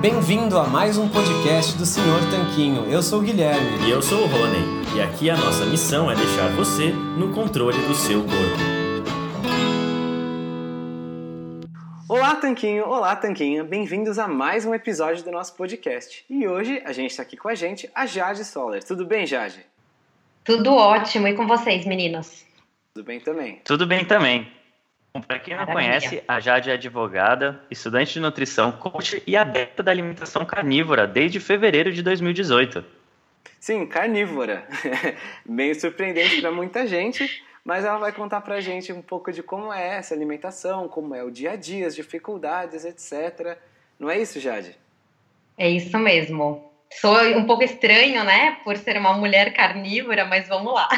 Bem-vindo a mais um podcast do Senhor Tanquinho. Eu sou o Guilherme. E eu sou o Rony. E aqui a nossa missão é deixar você no controle do seu corpo. Olá, Tanquinho! Olá, Tanquinha! Bem-vindos a mais um episódio do nosso podcast. E hoje a gente está aqui com a gente, a Jade Soller. Tudo bem, Jade? Tudo ótimo. E com vocês, meninos? Tudo bem também. Tudo bem também. Para quem não Maravilha. conhece, a Jade é advogada, estudante de nutrição, coach e adepta da alimentação carnívora desde fevereiro de 2018. Sim, carnívora. Bem surpreendente para muita gente, mas ela vai contar para a gente um pouco de como é essa alimentação, como é o dia a dia, as dificuldades, etc. Não é isso, Jade? É isso mesmo. Sou um pouco estranho, né, por ser uma mulher carnívora, mas vamos lá.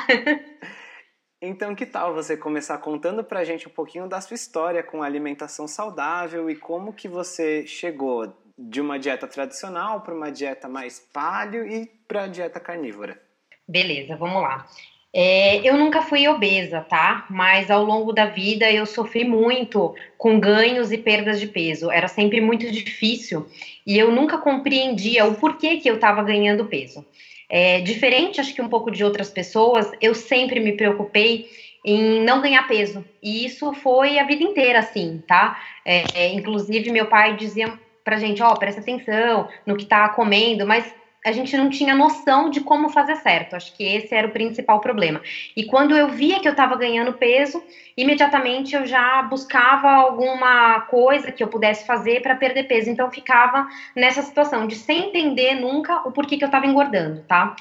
Então, que tal você começar contando pra gente um pouquinho da sua história com alimentação saudável e como que você chegou de uma dieta tradicional para uma dieta mais paleo e para dieta carnívora? Beleza, vamos lá. É, eu nunca fui obesa, tá? Mas ao longo da vida eu sofri muito com ganhos e perdas de peso. Era sempre muito difícil e eu nunca compreendia o porquê que eu estava ganhando peso. É, diferente, acho que um pouco de outras pessoas, eu sempre me preocupei em não ganhar peso. E isso foi a vida inteira assim, tá? É, é inclusive, meu pai dizia pra gente, ó, oh, presta atenção no que tá comendo, mas a gente não tinha noção de como fazer certo. Acho que esse era o principal problema. E quando eu via que eu estava ganhando peso, imediatamente eu já buscava alguma coisa que eu pudesse fazer para perder peso. Então ficava nessa situação de sem entender nunca o porquê que eu estava engordando, tá?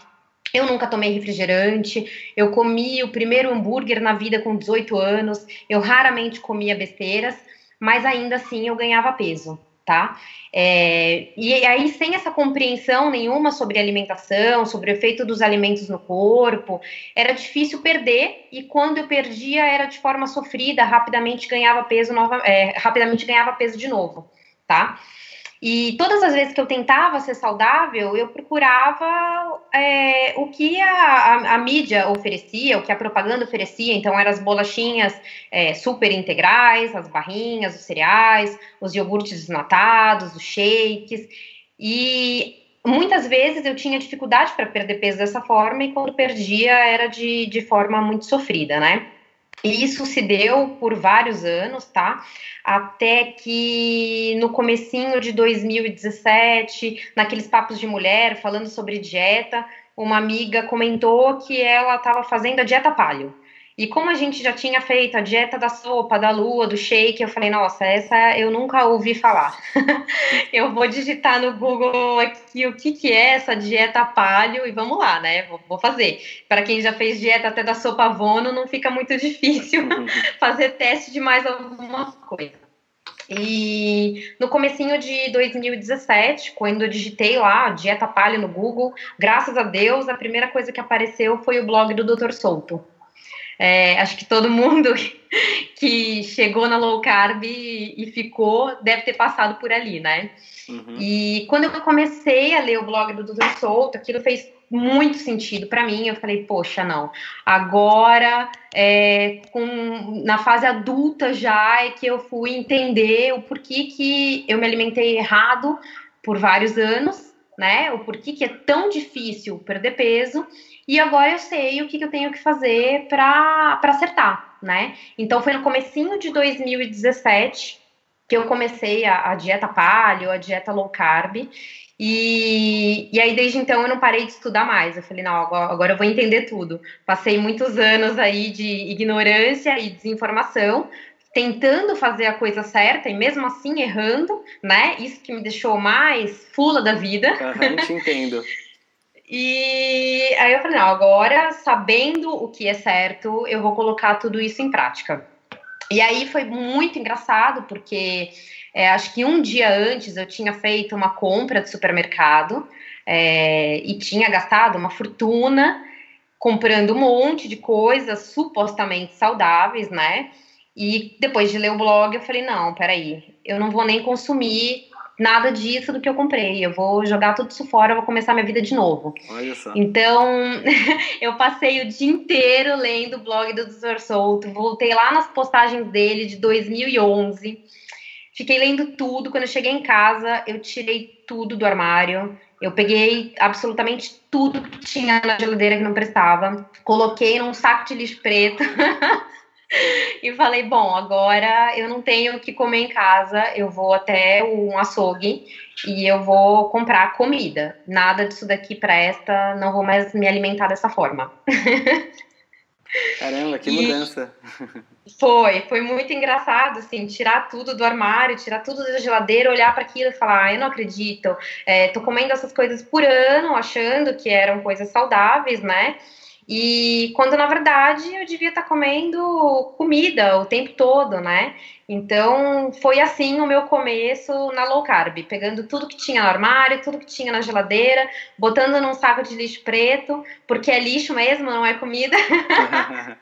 Eu nunca tomei refrigerante, eu comi o primeiro hambúrguer na vida com 18 anos, eu raramente comia besteiras, mas ainda assim eu ganhava peso tá? É, e aí, sem essa compreensão nenhuma sobre alimentação, sobre o efeito dos alimentos no corpo, era difícil perder, e quando eu perdia era de forma sofrida, rapidamente ganhava peso nova, é, rapidamente ganhava peso de novo, tá? E todas as vezes que eu tentava ser saudável, eu procurava é, o que a, a, a, mídia oferecia, o que a propaganda oferecia. Então, eram as bolachinhas é, super integrais, as barrinhas, os cereais, os iogurtes desnatados, os shakes. E muitas vezes eu tinha dificuldade para perder peso dessa forma, e quando perdia era de, de forma muito sofrida, né? E isso se deu por vários anos, tá? Até que no comecinho de 2017, naqueles papos de mulher, falando sobre dieta, uma amiga comentou que ela estava fazendo a dieta paleo. E como a gente já tinha feito a dieta da sopa, da lua, do shake, eu falei, nossa, essa eu nunca ouvi falar. eu vou digitar no Google aqui o que, que é essa dieta paleo e vamos lá, né? Vou, vou fazer. Para quem já fez dieta até da sopa vono, não fica muito difícil fazer teste de mais alguma coisa. E no comecinho de 2017, quando eu digitei lá dieta paleo no Google, graças a Deus, a primeira coisa que apareceu foi o blog do Dr. Souto. É, acho que todo mundo que chegou na low carb e, ficou deve ter passado por ali, né? Uhum. E quando eu comecei a ler o blog do Dr. Souto, aquilo fez muito sentido para mim. Eu falei, poxa, não. Agora, é, com, na fase adulta já, é que eu fui entender o porquê que eu me alimentei errado por vários anos, né? O porquê que é tão difícil perder peso e agora eu sei o que, que eu tenho que fazer para acertar, né? Então foi no comecinho de 2017 que eu comecei a, a dieta paleo, a dieta low carb, e, e aí, desde então, eu não parei de estudar mais. Eu falei, não, agora, agora eu vou entender tudo. Passei muitos anos aí de ignorância e desinformação, tentando fazer a coisa certa e mesmo assim errando, né? Isso que me deixou mais fula da vida. Uhum, te entendo. e aí eu falei, não, agora, sabendo o que é certo, eu vou colocar tudo isso em prática. E aí foi muito engraçado, porque é, acho que um dia antes eu tinha feito uma compra de supermercado é, e tinha gastado uma fortuna comprando um monte de coisas supostamente saudáveis, né? E depois de ler o blog, eu falei: não, peraí, eu não vou nem consumir nada disso do que eu comprei. Eu vou jogar tudo isso fora, eu vou começar minha vida de novo. Olha só. Então, eu passei o dia inteiro lendo o blog do Doutor Souto, voltei lá nas postagens dele de 2011 Fiquei lendo tudo. Quando eu cheguei em casa, eu tirei tudo do armário. Eu peguei absolutamente tudo que tinha na geladeira que não prestava, coloquei num saco de lixo preto e falei: bom, agora eu não tenho o que comer em casa, eu vou até um açougue e eu vou comprar comida. Nada disso daqui presta, não vou mais me alimentar dessa forma. Caramba, que mudança! Foi, foi muito engraçado, assim, tirar tudo do armário, tirar tudo da geladeira, olhar para aquilo e falar, ah, eu não acredito, é, tô comendo essas coisas por ano, achando que eram coisas saudáveis, né? E quando na verdade eu devia estar comendo comida o tempo todo, né? Então foi assim o meu começo na low carb, pegando tudo que tinha no armário, tudo que tinha na geladeira, botando num saco de lixo preto, porque é lixo mesmo, não é comida.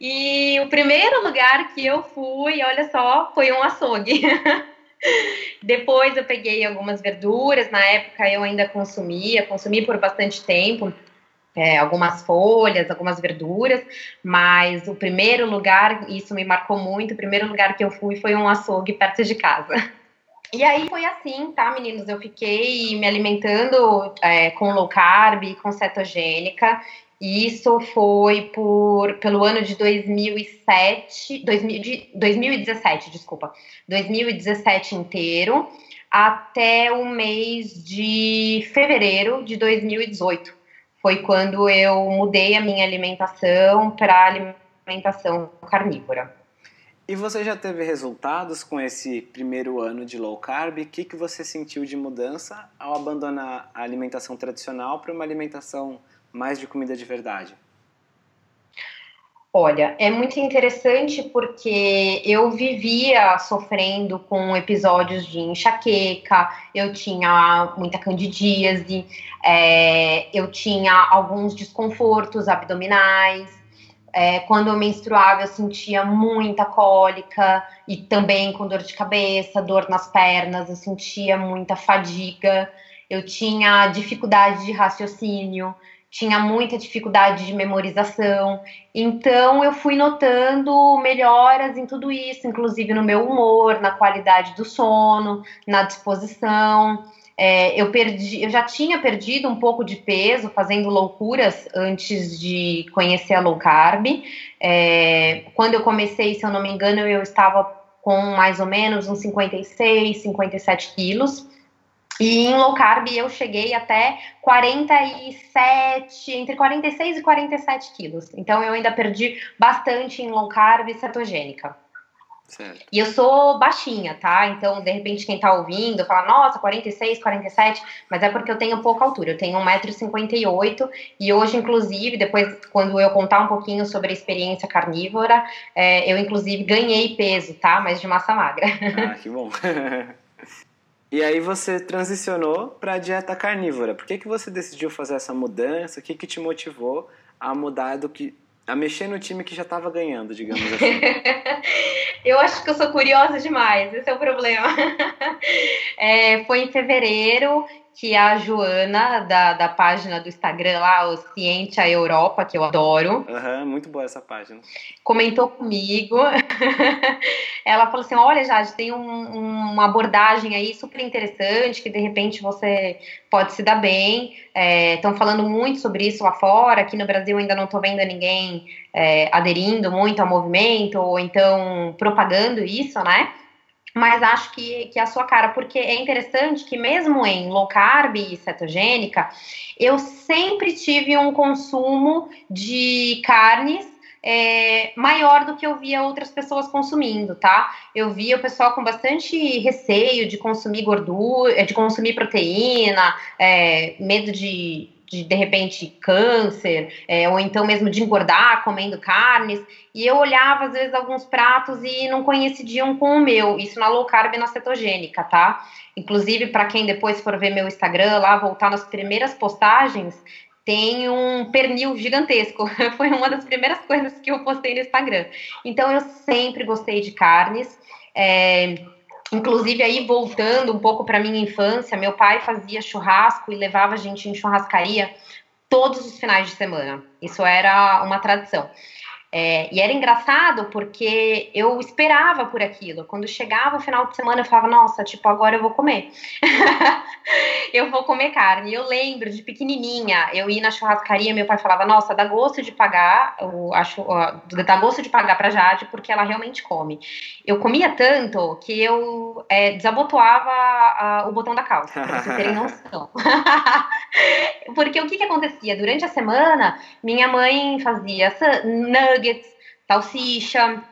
e o primeiro lugar que eu fui, olha só, foi um açougue. Depois eu peguei algumas verduras, na época eu ainda consumia, consumi por bastante tempo é, algumas folhas, algumas verduras, mas o primeiro lugar, isso me marcou muito, o primeiro lugar que eu fui foi um açougue perto de casa. E aí foi assim, tá, meninos? Eu fiquei me alimentando é, com low carb, com cetogênica, e isso foi por, pelo ano de 2007, 2000, de, 2017, desculpa, 2017 inteiro, até o mês de fevereiro de 2018 foi quando eu mudei a minha alimentação para alimentação carnívora. E você já teve resultados com esse primeiro ano de low carb? O que, que você sentiu de mudança ao abandonar a alimentação tradicional para uma alimentação mais de comida de verdade? Olha, é muito interessante porque eu vivia sofrendo com episódios de enxaqueca, eu tinha muita candidíase, é, eu tinha alguns desconfortos abdominais. É, quando eu menstruava, eu sentia muita cólica e também com dor de cabeça, dor nas pernas, eu sentia muita fadiga, eu tinha dificuldade de raciocínio tinha muita dificuldade de memorização. Então eu fui notando melhoras em tudo isso, inclusive no meu humor, na qualidade do sono, na disposição. É, eu perdi, eu já tinha perdido um pouco de peso fazendo loucuras antes de conhecer a low carb. É, quando eu comecei, se eu não me engano, eu estava com mais ou menos uns 56, 57 quilos. E em low carb eu cheguei até 47, entre 46 e 47 quilos. Então eu ainda perdi bastante em low carb cetogênica. Certo. E eu sou baixinha, tá? Então, de repente, quem tá ouvindo fala, nossa, 46, 47, mas é porque eu tenho pouca altura. Eu tenho 1,58m e hoje, inclusive, depois, quando eu contar um pouquinho sobre a experiência carnívora, é, eu, inclusive, ganhei peso, tá? Mas de massa magra. Ah, que bom. E aí você transicionou para a dieta carnívora. Por que, que você decidiu fazer essa mudança? O que, que te motivou a mudar do que. a mexer no time que já estava ganhando, digamos assim? eu acho que eu sou curiosa demais, esse é o problema. É, foi em fevereiro que a Joana, da, da página do Instagram lá, o Ciência Europa, que eu adoro. Uhum, muito boa essa página. Comentou comigo. Ela falou assim: olha, Jade, tem um, uma abordagem aí super interessante, que de repente você pode se dar bem. Estão é, falando muito sobre isso lá fora. Aqui no Brasil ainda não estou vendo ninguém é, aderindo muito ao movimento, ou então propagando isso, né? Mas acho que, que a sua cara, porque é interessante que mesmo em low carb e cetogênica, eu sempre tive um consumo de carnes é, maior do que eu via outras pessoas consumindo, tá? Eu via o pessoal com bastante receio de consumir gordura, de consumir proteína, é, medo de, de de repente câncer, é, ou então mesmo de engordar comendo carnes. E eu olhava às vezes alguns pratos e não coincidiam com o meu, isso na low carb e na cetogênica, tá? Inclusive, para quem depois for ver meu Instagram lá, voltar nas primeiras postagens, tem um pernil gigantesco. Foi uma das primeiras coisas que eu postei no Instagram. Então, eu sempre gostei de carnes. É, Inclusive, aí voltando um pouco para minha infância, meu pai fazia churrasco e levava a gente em churrascaria todos os finais de semana. Isso era uma tradição. É, e era engraçado porque eu esperava por aquilo. Quando chegava o final de semana, eu falava, nossa, tipo, agora eu vou comer. eu vou comer carne. Eu lembro de pequenininha, eu ia na churrascaria, meu pai falava, nossa, dá gosto de pagar, eu acho, dá gosto de pagar pra Jade, porque ela realmente come. Eu comia tanto que eu é, desabotoava a, o botão da calça, pra vocês terem noção. Porque o que que acontecia? Durante a semana, minha mãe fazia nuggets, salsicha,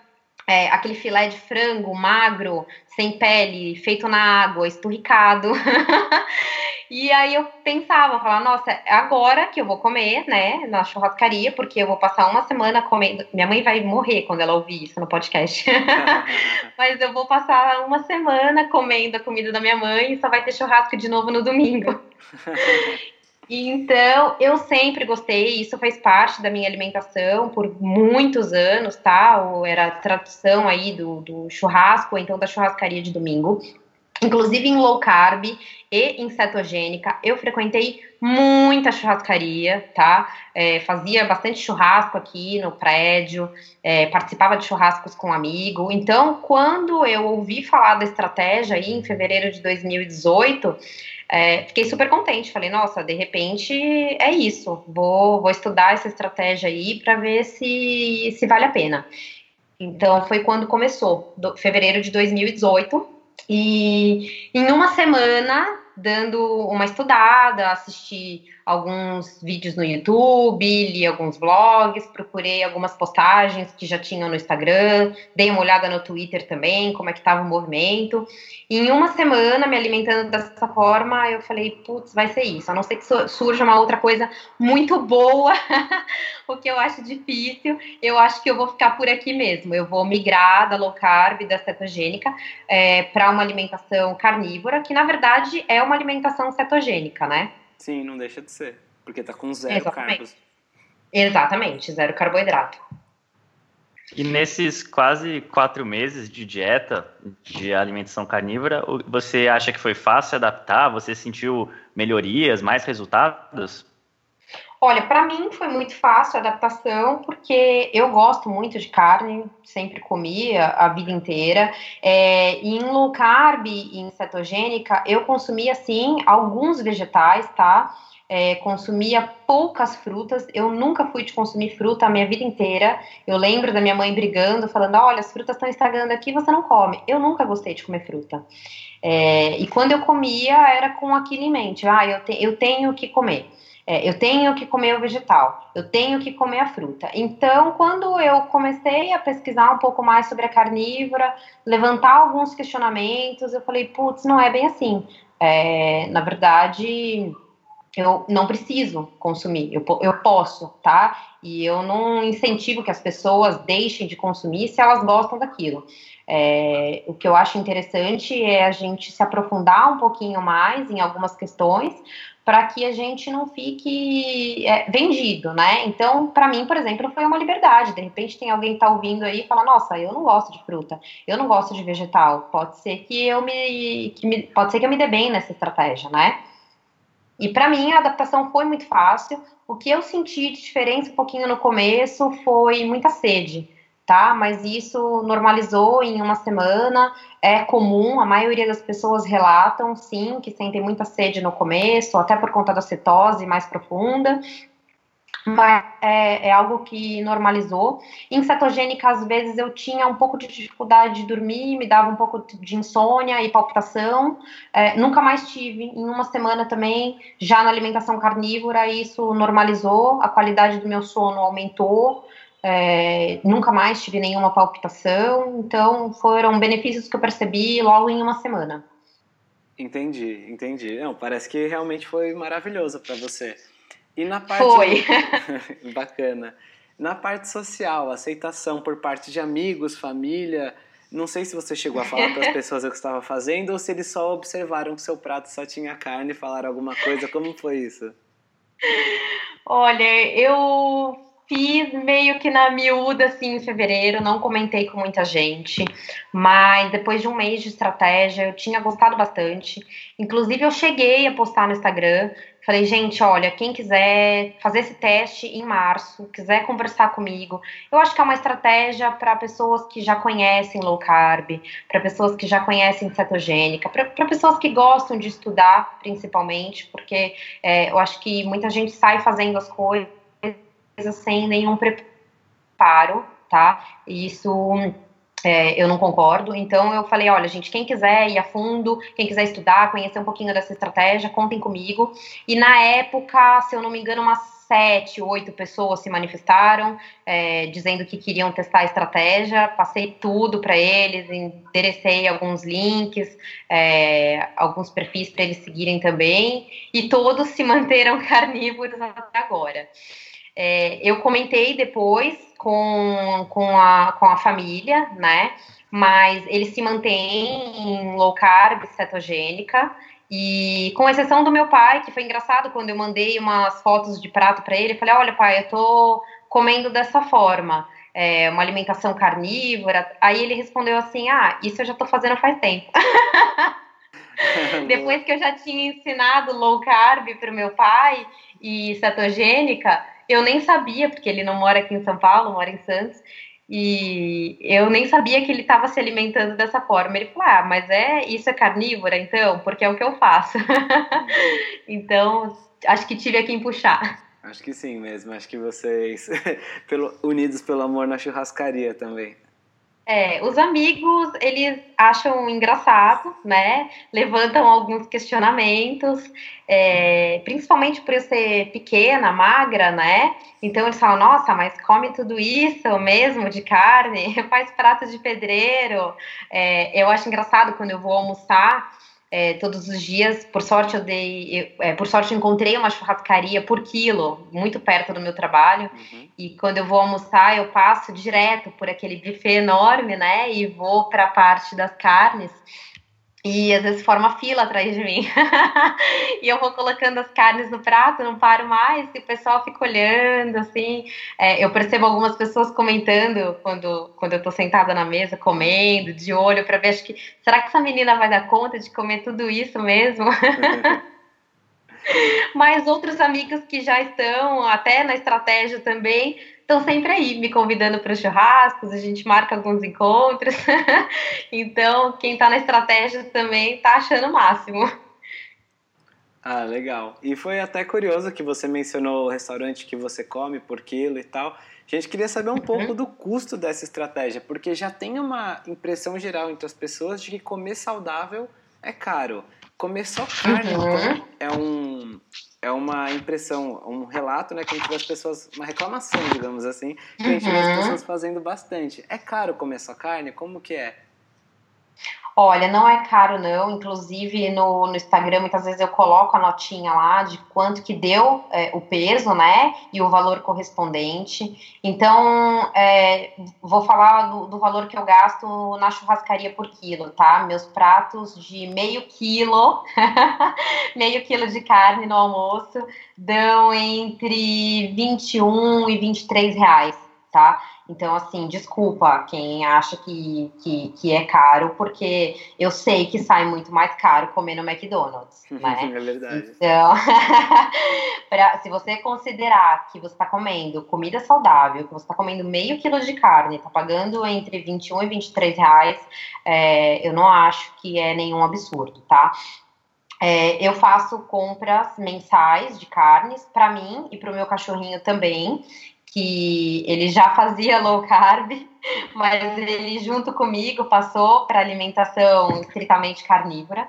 é, aquele filé de frango magro, sem pele, feito na água, esturricado. e aí eu pensava, falava, nossa, é agora que eu vou comer, né, na churrascaria, porque eu vou passar uma semana comendo. Minha mãe vai morrer quando ela ouvir isso no podcast. Mas eu vou passar uma semana comendo a comida da minha mãe e só vai ter churrasco de novo no domingo. Então, eu sempre gostei, isso fez parte da minha alimentação por muitos anos, tá? Era a tradução aí do, do churrasco, ou então da churrascaria de domingo. Inclusive em low carb e em cetogênica, eu frequentei muita churrascaria, tá? É, fazia bastante churrasco aqui no prédio, é, participava de churrascos com um amigo. Então, quando eu ouvi falar da estratégia aí em fevereiro de 2018, é, fiquei super contente. Falei, nossa, de repente é isso. Vou, vou estudar essa estratégia aí para ver se, se vale a pena. Então foi quando começou, do, fevereiro de 2018. E em uma semana, dando uma estudada, assisti alguns vídeos no YouTube, li alguns blogs, procurei algumas postagens que já tinham no Instagram, dei uma olhada no Twitter também, como é que estava o movimento. E em uma semana, me alimentando dessa forma, eu falei, putz, vai ser isso. A não ser que surja uma outra coisa muito boa, o que eu acho difícil, eu acho que eu vou ficar por aqui mesmo. Eu vou migrar da low carb, da cetogênica, é, para uma alimentação carnívora, que na verdade é uma alimentação cetogênica, né? Sim, não deixa de ser. Porque tá com zero Exatamente. Exatamente, zero carboidrato. E nesses quase quatro meses de dieta, de alimentação carnívora, você acha que foi fácil adaptar? Você sentiu melhorias, mais resultados? Olha, para mim foi muito fácil a adaptação, porque eu gosto muito de carne, sempre comia a vida inteira. É, e em low carb e em cetogênica, eu consumia, sim, alguns vegetais, tá? É, consumia poucas frutas. Eu nunca fui de consumir fruta a minha vida inteira. Eu lembro da minha mãe brigando, falando: olha, as frutas estão estragando aqui, você não come. Eu nunca gostei de comer fruta. É, e quando eu comia, era com aquilo em mente: ah, eu, te, eu tenho que comer. É, eu tenho que comer o vegetal, eu tenho que comer a fruta. Então, quando eu comecei a pesquisar um pouco mais sobre a carnívora, levantar alguns questionamentos, eu falei, putz, não é bem assim. É, na verdade, eu não preciso consumir, eu, eu posso, tá? E eu não incentivo que as pessoas deixem de consumir se elas gostam daquilo. É, o que eu acho interessante é a gente se aprofundar um pouquinho mais em algumas questões, para que a gente não fique é, vendido, né? Então, para mim, por exemplo, foi uma liberdade. De repente, tem alguém que tá ouvindo aí e fala: Nossa, eu não gosto de fruta, eu não gosto de vegetal. Pode ser que eu me, que me, pode ser que eu me dê bem nessa estratégia, né? E para mim a adaptação foi muito fácil. O que eu senti de diferença um pouquinho no começo foi muita sede, tá? Mas isso normalizou em uma semana. É comum, a maioria das pessoas relatam, sim, que sentem muita sede no começo, até por conta da cetose mais profunda mas é, é, algo que normalizou. Em cetogênica, às vezes eu tinha um pouco de dificuldade de dormir, me dava um pouco de insônia e palpitação. É, nunca mais tive. Em uma semana também, já na alimentação carnívora, isso normalizou, a qualidade do meu sono aumentou. É, nunca mais tive nenhuma palpitação. Então, foram benefícios que eu percebi logo em uma semana. Entendi, entendi. Não, parece que realmente foi maravilhoso para você. E na parte. Foi. Bacana. Na parte social, aceitação por parte de amigos, família. Não sei se você chegou a falar para as pessoas o que estava fazendo ou se eles só observaram que seu prato só tinha carne e falaram alguma coisa. Como foi isso? Olha, eu fiz meio que na miúda, assim, em fevereiro, não comentei com muita gente, mas depois de um mês de estratégia, eu tinha gostado bastante. Inclusive, eu cheguei a postar no Instagram, falei, gente, olha, quem quiser fazer esse teste em março, quiser conversar comigo, eu acho que é uma estratégia para pessoas que já conhecem low carb, para pessoas que já conhecem cetogênica, para pessoas que gostam de estudar, principalmente, porque é, eu acho que muita gente sai fazendo as coisas sem nenhum preparo, tá? Isso é, eu não concordo. Então eu falei, olha, gente, quem quiser ir a fundo, quem quiser estudar, conhecer um pouquinho dessa estratégia, contem comigo. E na época, se eu não me engano, umas sete, oito pessoas se manifestaram, é, dizendo que queriam testar a estratégia. Passei tudo para eles, enderecei alguns links, é, alguns perfis para eles seguirem também, e todos se manteram carnívoros até agora. É, eu comentei depois com, com, a, com a família, né? Mas ele se mantém em low carb, cetogênica. E com exceção do meu pai, que foi engraçado quando eu mandei umas fotos de prato para ele, eu falei: Olha, pai, eu tô comendo dessa forma, é, uma alimentação carnívora. Aí ele respondeu assim: Ah, isso eu já tô fazendo faz tempo. Depois que eu já tinha ensinado low carb para o meu pai e cetogênica, eu nem sabia, porque ele não mora aqui em São Paulo, mora em Santos, e eu nem sabia que ele estava se alimentando dessa forma. Ele falou: Ah, mas é isso é carnívora, então? Porque é o que eu faço. então, acho que tive a quem puxar. Acho que sim mesmo. Acho que vocês, pelo, unidos pelo amor na churrascaria também. É, os amigos, eles acham engraçado, né? Levantam alguns questionamentos, é, principalmente por eu ser pequena, magra, né? Então eles falam, nossa, mas come tudo isso mesmo de carne? Faz prato de pedreiro. É, eu acho engraçado quando eu vou almoçar é, todos os dias. Por sorte, eu dei. Eu, é, por sorte, encontrei uma churrascaria por quilo, muito perto do meu trabalho. Uhum. E quando eu vou almoçar, eu passo direto por aquele buffet enorme, né? E vou para a parte das carnes. E às vezes forma fila atrás de mim. e eu vou colocando as carnes no prato, não paro mais, e o pessoal fica olhando, assim. É, eu percebo algumas pessoas comentando quando, quando eu tô sentada na mesa, comendo, de olho, para ver, acho que, será que essa menina vai dar conta de comer tudo isso mesmo? Mas outros amigos que já estão até na estratégia também estão sempre aí me convidando para churrascos, a gente marca alguns encontros. então, quem está na estratégia também está achando o máximo. Ah, legal. E foi até curioso que você mencionou o restaurante que você come por quilo e tal. A gente queria saber um uhum. pouco do custo dessa estratégia, porque já tem uma impressão geral entre as pessoas de que comer saudável é caro. Comer só carne uhum. então, é um é uma impressão, um relato, né, que a gente vê as pessoas, uma reclamação, digamos assim, que a gente vê as uhum. pessoas fazendo bastante. É caro comer só carne? Como que é? Olha, não é caro não, inclusive no, no Instagram muitas vezes eu coloco a notinha lá de quanto que deu é, o peso, né, e o valor correspondente. Então, é, vou falar do, do, valor que eu gasto na churrascaria por quilo, tá? Meus pratos de meio quilo, meio quilo de carne no almoço, dão entre 21 e 23 reais tá? Então, assim, desculpa quem acha que, que, que é caro, porque eu sei que sai muito mais caro comer no McDonald's, né? é verdade. Então, pra, se você considerar que você está comendo comida saudável, que você está comendo meio quilo de carne, está pagando entre 21 e 23 reais, é, eu não acho que é nenhum absurdo, tá? É, eu faço compras mensais de carnes para mim e para o meu cachorrinho também que ele já fazia low carb, mas ele junto comigo passou para alimentação estritamente carnívora.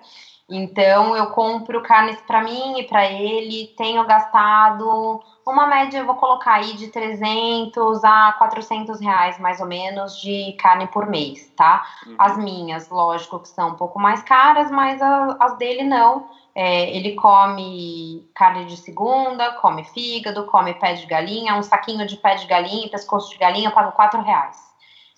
Então eu compro carnes para mim e para ele, tenho gastado uma média, eu vou colocar aí de 300 a 400 reais mais ou menos de carne por mês, tá? Uhum. As minhas, lógico que são um pouco mais caras, mas a, as dele não é, ele come carne de segunda, come fígado, come pé de galinha, um saquinho de pé de galinha, pescoço de galinha, eu pago quatro reais.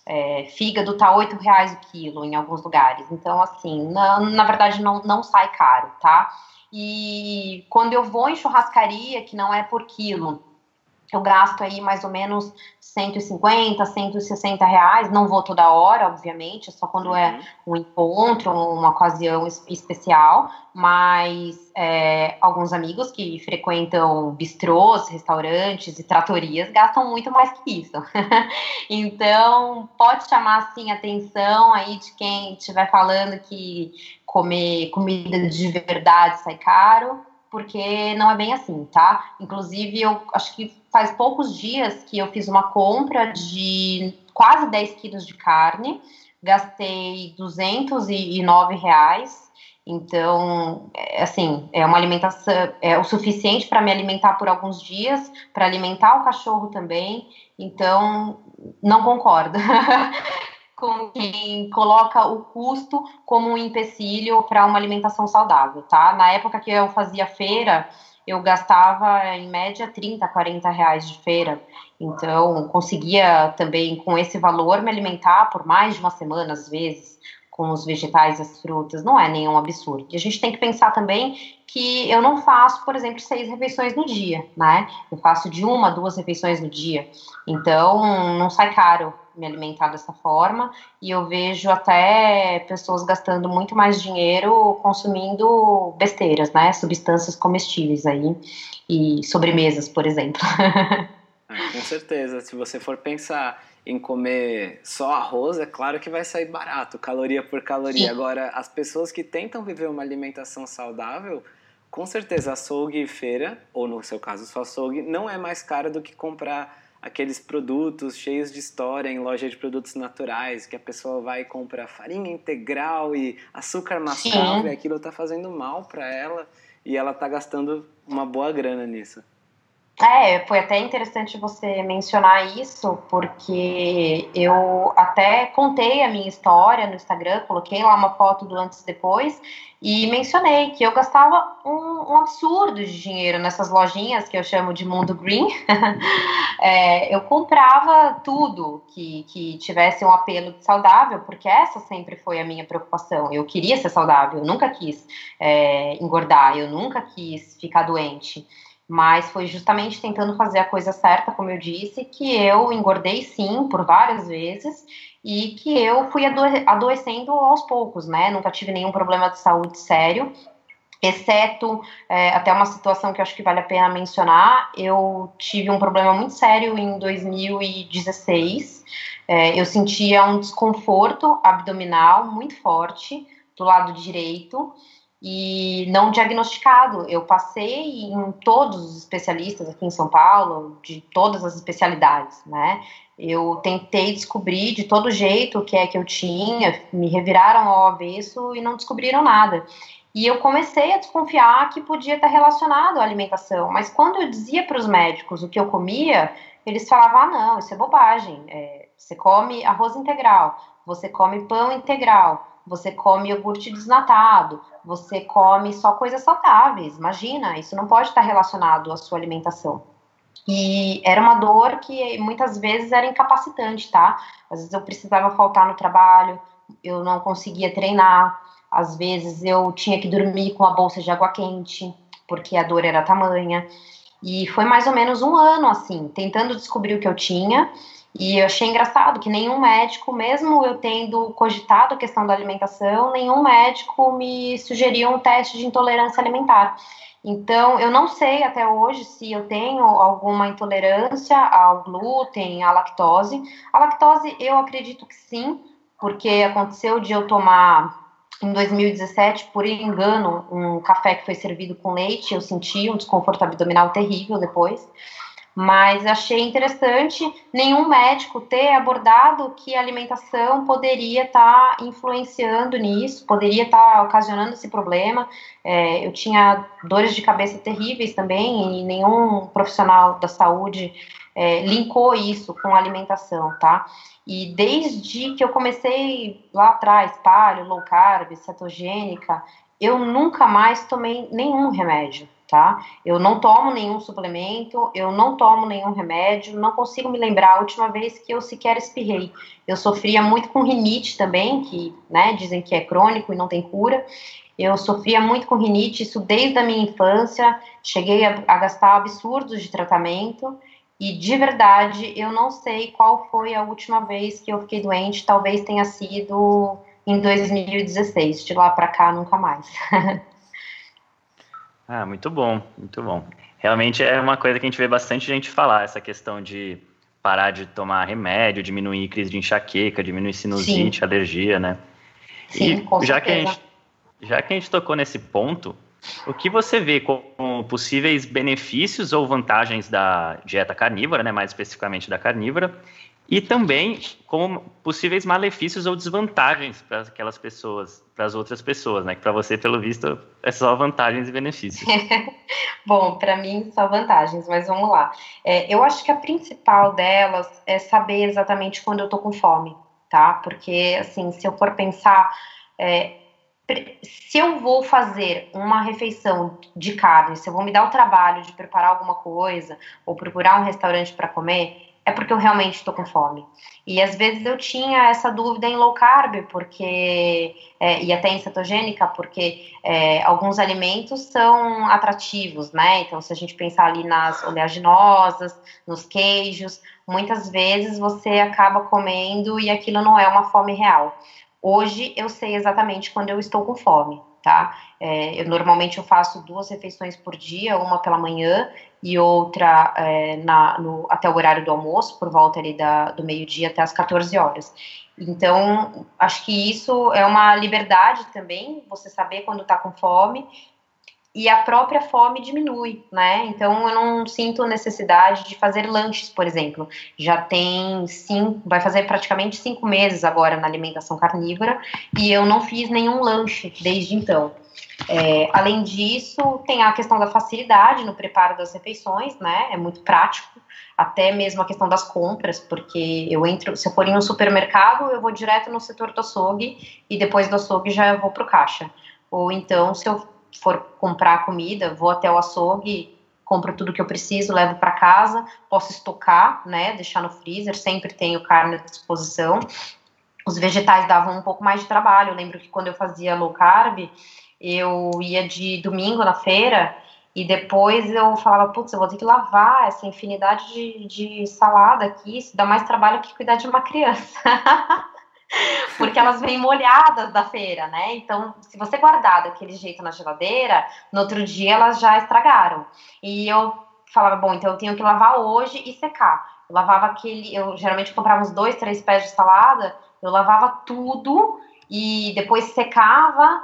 É, fígado tá oito reais o quilo em alguns lugares. Então, assim, na, na verdade não, não sai caro, tá? E quando eu vou em churrascaria, que não é por quilo, eu gasto aí mais ou menos 150, 160 reais. Não vou toda hora, obviamente, só quando é uhum. é um encontro, uma ocasião especial. Mas é, alguns amigos que frequentam bistrôs, restaurantes e tratorias gastam muito mais que isso. então, pode chamar assim atenção aí de quem estiver falando que comer comida de verdade sai caro porque não é bem assim, tá? Inclusive, eu acho que faz poucos dias que eu fiz uma compra de quase 10 quilos de carne, gastei 209 reais. Então, é, assim, é uma alimentação, é o suficiente para me alimentar por alguns dias, para alimentar o cachorro também. Então, não concordo. com quem coloca o custo como um empecilho para uma alimentação saudável, tá? Na época que eu fazia feira, eu gastava em média 30, 40 reais de feira. Então, conseguia também, com esse valor, me alimentar por mais de uma semana, às vezes, com os vegetais e as frutas. Não é nenhum absurdo. E a gente tem que pensar também que eu não faço, por exemplo, seis refeições no dia, né? Eu faço de uma, duas refeições no dia. Então, não sai caro me alimentar dessa forma e eu vejo até pessoas gastando muito mais dinheiro consumindo besteiras, né, substâncias comestíveis aí e sobremesas, por exemplo. É, com certeza, se você for pensar em comer só arroz, é claro que vai sair barato, caloria por caloria. Sim. Agora, as pessoas que tentam viver uma alimentação saudável, com certeza açougue e feira, ou no seu caso só açougue, não é mais caro do que comprar aqueles produtos cheios de história em loja de produtos naturais, que a pessoa vai e compra farinha integral e açúcar mascavo e aquilo está fazendo mal para ela e ela está gastando uma boa grana nisso. É, foi até interessante você mencionar isso, porque eu até contei a minha história no Instagram, coloquei lá uma foto do antes e depois, e mencionei que eu gastava um, um absurdo de dinheiro nessas lojinhas que eu chamo de mundo green. é, eu comprava tudo que, que tivesse um apelo saudável, porque essa sempre foi a minha preocupação. Eu queria ser saudável, eu nunca quis é, engordar, eu nunca quis ficar doente. Mas foi justamente tentando fazer a coisa certa, como eu disse, que eu engordei sim por várias vezes e que eu fui adoecendo aos poucos, né? Nunca tive nenhum problema de saúde sério, exceto é, até uma situação que eu acho que vale a pena mencionar. Eu tive um problema muito sério em 2016. É, eu sentia um desconforto abdominal muito forte do lado direito e não diagnosticado. Eu passei em todos os especialistas aqui em São Paulo, de todas as especialidades, né? Eu tentei descobrir de todo jeito o que é que eu tinha, me reviraram ao avesso e não descobriram nada. E eu comecei a desconfiar que podia estar relacionado à alimentação, mas quando eu dizia para os médicos o que eu comia, eles falavam: ah, não, isso é bobagem. É, você come arroz integral, você come pão integral, você come iogurte desnatado, você come só coisas saudáveis. Imagina, isso não pode estar relacionado à sua alimentação. E era uma dor que muitas vezes era incapacitante, tá? Às vezes eu precisava faltar no trabalho, eu não conseguia treinar, às vezes eu tinha que dormir com a bolsa de água quente, porque a dor era tamanha. E foi mais ou menos um ano assim, tentando descobrir o que eu tinha E eu achei engraçado que nenhum médico, mesmo eu tendo cogitado a questão da alimentação, nenhum médico me sugeriu um teste de intolerância alimentar. Então, eu não sei até hoje se eu tenho alguma intolerância ao glúten, à lactose. A lactose, eu acredito que sim, porque aconteceu de eu tomar em 2017, por engano, um café que foi servido com leite, eu senti um desconforto abdominal terrível depois mas achei interessante nenhum médico ter abordado que a alimentação poderia estar tá influenciando nisso, poderia estar tá ocasionando esse problema. É, eu tinha dores de cabeça terríveis também e nenhum profissional da saúde é, linkou isso com a alimentação, tá? E desde que eu comecei lá atrás, paleo, low carb, cetogênica, eu nunca mais tomei nenhum remédio tá? Eu não tomo nenhum suplemento, eu não tomo nenhum remédio, não consigo me lembrar a última vez que eu sequer espirrei. Eu sofria muito com rinite também, que, né, dizem que é crônico e não tem cura. Eu sofria muito com rinite, isso desde a minha infância, cheguei a, a gastar absurdos de tratamento. E de verdade, eu não sei qual foi a última vez que eu fiquei doente, talvez tenha sido em 2016. De lá para cá, nunca mais. Ah, muito bom, muito bom. Realmente é uma coisa que a gente vê bastante gente falar, essa questão de parar de tomar remédio, diminuir crise de enxaqueca, diminuir sinusite, Sim. alergia, né? Sim, e com já que, a gente, já que a gente tocou nesse ponto, o que você vê como possíveis benefícios ou vantagens da dieta carnívora, né, mais especificamente da carnívora, e também como possíveis malefícios ou desvantagens para aquelas pessoas, para as outras pessoas, né? Que para você, pelo visto, é só vantagens e benefícios. Bom, para mim só vantagens, mas vamos lá. É, eu acho que a principal delas é saber exatamente quando eu tô com fome, tá? Porque assim, se eu for pensar, é, se eu vou fazer uma refeição de carne, se eu vou me dar o trabalho de preparar alguma coisa ou procurar um restaurante para comer, é porque eu realmente estou com fome. E às vezes eu tinha essa dúvida em low carb, porque é, e até em cetogênica, porque é, alguns alimentos são atrativos, né? Então, se a gente pensar ali nas oleaginosas, nos queijos, muitas vezes você acaba comendo e aquilo não é uma fome real. Hoje eu sei exatamente quando eu estou com fome tá? É, eu normalmente eu faço duas refeições por dia, uma pela manhã e outra é, na, no, até o horário do almoço, por volta ali da, do meio-dia até as 14 horas. Então, acho que isso é uma liberdade também, você saber quando está com fome e a própria fome diminui, né? Então eu não sinto necessidade de fazer lanches, por exemplo. Já tem cinco, vai fazer praticamente cinco meses agora na alimentação carnívora e eu não fiz nenhum lanche desde então. É, além disso, tem a questão da facilidade no preparo das refeições, né? É muito prático. Até mesmo a questão das compras, porque eu entro, se eu for em um supermercado, eu vou direto no setor do açougue e depois do açougue já vou para o caixa. Ou então, se eu for comprar comida, vou até o açougue, compro tudo que eu preciso, levo para casa, posso estocar, né, deixar no freezer, sempre tenho carne à disposição. Os vegetais davam um pouco mais de trabalho. Eu lembro que quando eu fazia low carb, eu ia de domingo na feira e depois eu falava, putz, eu vou ter que lavar essa infinidade de, de salada aqui, isso dá mais trabalho que cuidar de uma criança. porque elas vêm molhadas da feira, né? Então, se você guardar daquele jeito na geladeira, no outro dia elas já estragaram. E eu falava, bom, então eu tenho que lavar hoje e secar. Eu lavava aquele, eu geralmente comprava uns dois, três pés de salada, eu lavava tudo e depois secava.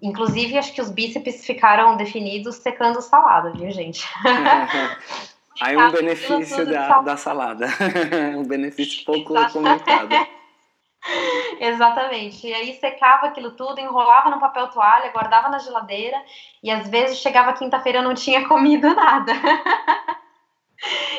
Inclusive, acho que os bíceps ficaram definidos secando salada, viu, gente? Aí um benefício da, da salada. um benefício pouco comentado. Exatamente. E aí secava aquilo tudo, enrolava no papel toalha, guardava na geladeira e às vezes chegava quinta-feira eu não tinha comido nada.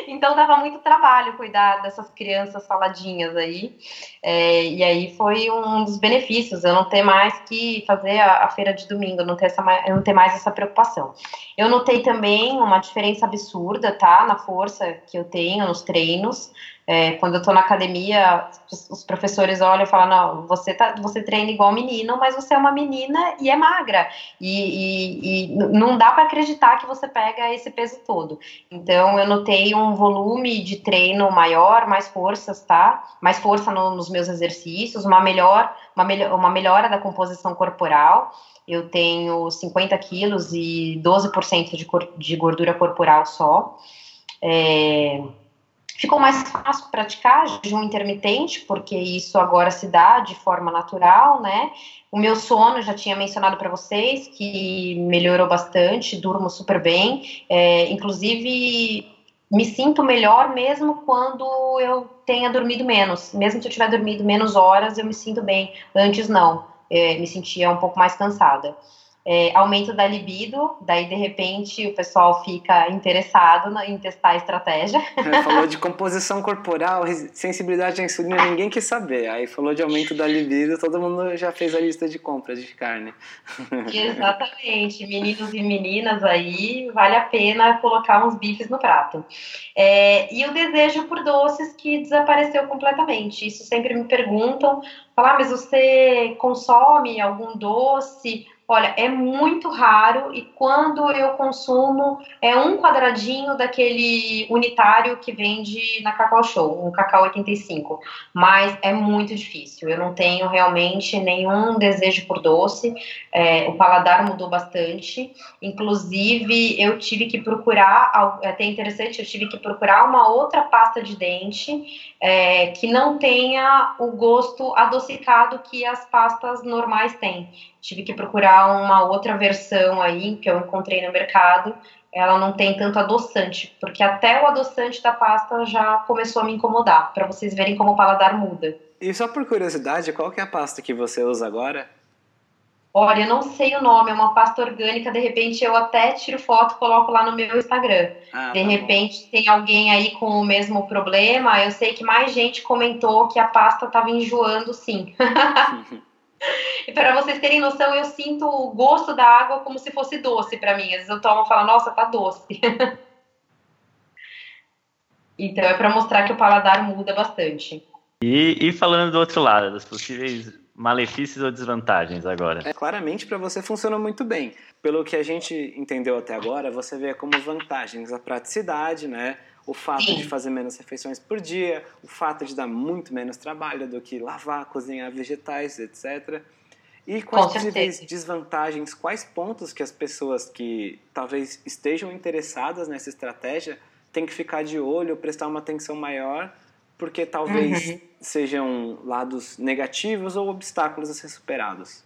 Então dava muito trabalho cuidar dessas crianças saladinhas aí. É, e aí foi um dos benefícios, eu não ter mais que fazer a, a feira de domingo, não ter, essa, não ter mais essa preocupação. Eu notei também uma diferença absurda, tá? Na força que eu tenho nos treinos. É, quando eu estou na academia, os professores olham e falam: não, você, tá, você treina igual menino, mas você é uma menina e é magra. E, e, e não dá para acreditar que você pega esse peso todo. Então, eu notei um volume de treino maior, mais forças, tá? Mais força no, nos meus exercícios, uma, melhor, uma, melhor, uma melhora da composição corporal. Eu tenho 50 quilos e 12% de, de gordura corporal só. É, ficou mais fácil praticar jejum intermitente, porque isso agora se dá de forma natural, né? O meu sono, já tinha mencionado para vocês, que melhorou bastante, durmo super bem. É, inclusive, me sinto melhor mesmo quando eu tenha dormido menos. Mesmo se eu tiver dormido menos horas, eu me sinto bem. Antes, não. É, me sentia um pouco mais cansada é, aumento da libido, daí de repente o pessoal fica interessado em testar a estratégia. É, falou de composição corporal, sensibilidade à insulina, ninguém quis saber. Aí falou de aumento da libido, todo mundo já fez a lista de compras de carne. Exatamente, meninos e meninas aí, vale a pena colocar uns bifes no prato. É, e o desejo por doces que desapareceu completamente. Isso sempre me perguntam, falar, ah, mas você consome algum doce? Olha, é muito raro e quando eu consumo é um quadradinho daquele unitário que vende na Cacau Show, um Cacau 85. Mas é muito difícil. Eu não tenho realmente nenhum desejo por doce. É, o paladar mudou bastante. Inclusive, eu tive que procurar, é até interessante, eu tive que procurar uma outra pasta de dente é, que não tenha o gosto adocicado que as pastas normais têm tive que procurar uma outra versão aí que eu encontrei no mercado. Ela não tem tanto adoçante, porque até o adoçante da pasta já começou a me incomodar, para vocês verem como o paladar muda. E só por curiosidade, qual que é a pasta que você usa agora? Olha, eu não sei o nome, é uma pasta orgânica, de repente eu até tiro foto e coloco lá no meu Instagram. Ah, de tá repente bom. tem alguém aí com o mesmo problema, eu sei que mais gente comentou que a pasta estava enjoando sim. E para vocês terem noção, eu sinto o gosto da água como se fosse doce para mim. Às vezes eu tomo e falo, nossa, tá doce. então é para mostrar que o paladar muda bastante. E, e falando do outro lado, das possíveis malefícios ou desvantagens agora? É, claramente para você funciona muito bem. Pelo que a gente entendeu até agora, você vê como vantagens a praticidade, né? O fato Sim. de fazer menos refeições por dia, o fato de dar muito menos trabalho do que lavar, cozinhar vegetais, etc. E quais possíveis desvantagens, quais pontos que as pessoas que talvez estejam interessadas nessa estratégia têm que ficar de olho, prestar uma atenção maior, porque talvez uhum. sejam lados negativos ou obstáculos a ser superados.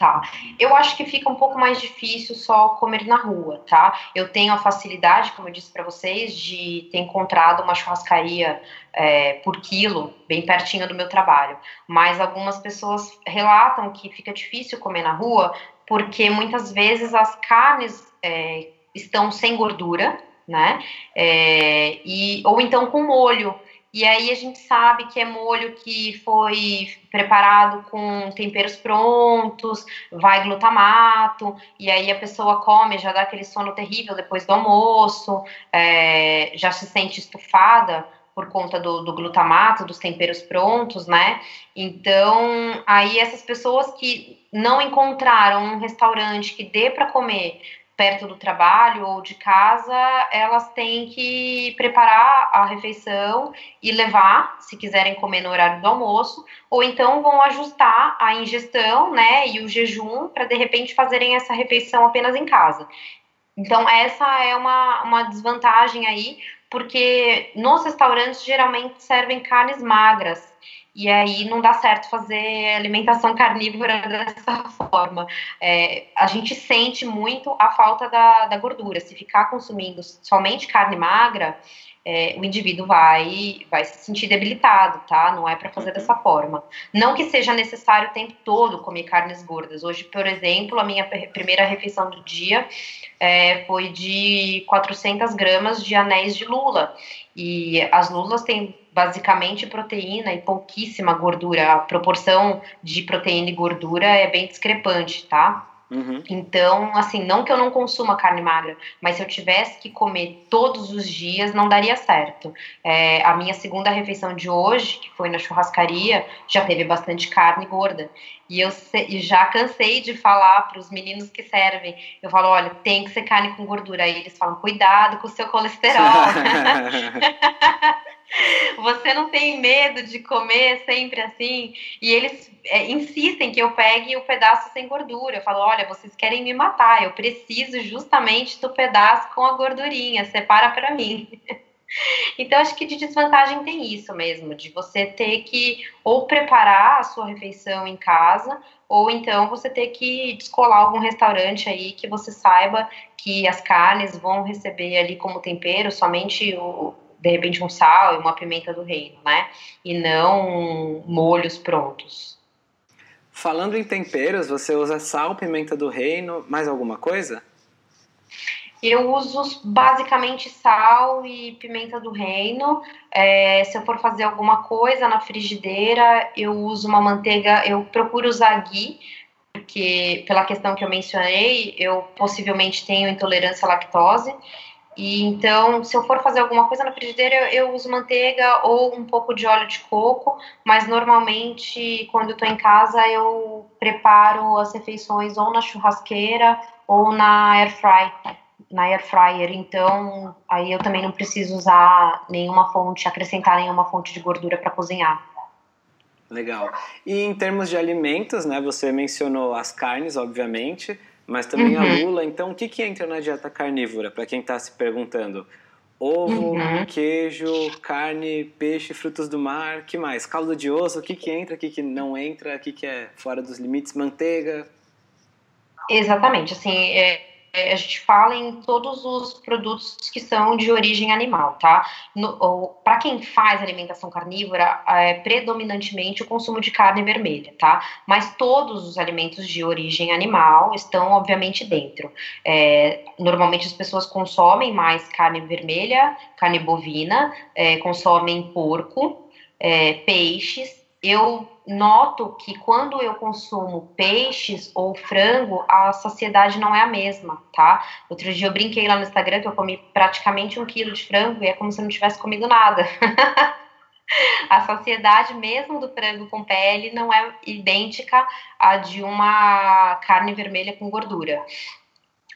Tá. Eu acho que fica um pouco mais difícil só comer na rua, tá? Eu tenho a facilidade, como eu disse para vocês, de ter encontrado uma churrascaria é, por quilo bem pertinho do meu trabalho. Mas algumas pessoas relatam que fica difícil comer na rua porque muitas vezes as carnes é, estão sem gordura, né? É, e, ou então com molho. E aí a gente sabe que é molho que foi preparado com temperos prontos, vai glutamato, e aí a pessoa come, já dá aquele sono terrível depois do almoço, é, já se sente estufada por conta do, do, glutamato, dos temperos prontos, né? Então, aí essas pessoas que não encontraram um restaurante que dê para comer perto do trabalho ou de casa, elas têm que preparar a refeição e levar, se quiserem comer no horário do almoço, ou então vão ajustar a ingestão, né, e o jejum para de repente fazerem essa refeição apenas em casa. Então, essa é uma, uma desvantagem aí, porque nos restaurantes geralmente servem carnes magras, e aí não dá certo fazer alimentação carnívora dessa forma. É, a gente sente muito a falta da, da gordura. Se ficar consumindo somente carne magra, é, o indivíduo vai, vai se sentir debilitado, tá? Não é para fazer dessa forma. Não que seja necessário o tempo todo comer carnes gordas. Hoje, por exemplo, a minha primeira refeição do dia é, foi de 400 gramas de anéis de lula. E as lulas têm basicamente proteína e pouquíssima gordura. A proporção de proteína e gordura é bem discrepante, tá? Uhum. Então, assim, não que eu não consuma carne magra, mas se eu tivesse que comer todos os dias, não daria certo. É, a minha segunda refeição de hoje, que foi na churrascaria, já teve bastante carne gorda. E eu já cansei de falar para os meninos que servem. Eu falo, olha, tem que ser carne com gordura. Aí eles falam, cuidado com o seu colesterol. Você não tem medo de comer sempre assim? E eles é, insistem que eu pegue o pedaço sem gordura. Eu falo, olha, vocês querem me matar, eu preciso justamente do pedaço com a gordurinha, separa para mim. Então, acho que de desvantagem tem isso mesmo, de você ter que ou preparar a sua refeição em casa, ou então você ter que descolar algum restaurante aí que você saiba que as carnes vão receber ali como tempero somente o, de repente um sal e uma pimenta do reino, né? E não molhos prontos. Falando em temperos, você usa sal, pimenta do reino, mais alguma coisa? Eu uso basicamente sal e pimenta do reino. É, se eu for fazer alguma coisa na frigideira, eu uso uma manteiga, eu procuro usar ghee, porque pela questão que eu mencionei, eu possivelmente tenho intolerância à lactose. E então, se eu for fazer alguma coisa na frigideira, eu, eu uso manteiga ou um pouco de óleo de coco, mas normalmente quando estou em casa eu preparo as refeições ou na churrasqueira ou na air fry, na air fryer. Então, aí eu também não preciso usar nenhuma fonte, acrescentar nenhuma fonte de gordura para cozinhar. Legal. E em termos de alimentos, né, você mencionou as carnes, obviamente mas também uhum. a lula. Então, o que, que entra na dieta carnívora, para quem está se perguntando? Ovo, uhum. queijo, carne, peixe, frutos do mar, que mais? Caldo de osso, o que, que entra, o que, que não entra, o que, que é fora dos limites, manteiga? Exatamente, assim, é, a gente fala em todos os produtos que são de origem animal, tá? Para quem faz alimentação carnívora, é predominantemente o consumo de carne vermelha, tá? Mas todos os alimentos de origem animal estão, obviamente, dentro. É, normalmente as pessoas consomem mais carne vermelha, carne bovina, é, consomem porco, é, peixes. Eu noto que quando eu consumo peixes ou frango, a saciedade não é a mesma, tá? Outro dia eu brinquei lá no Instagram que eu comi praticamente um quilo de frango e é como se eu não tivesse comido nada. a saciedade mesmo do frango com pele não é idêntica à de uma carne vermelha com gordura.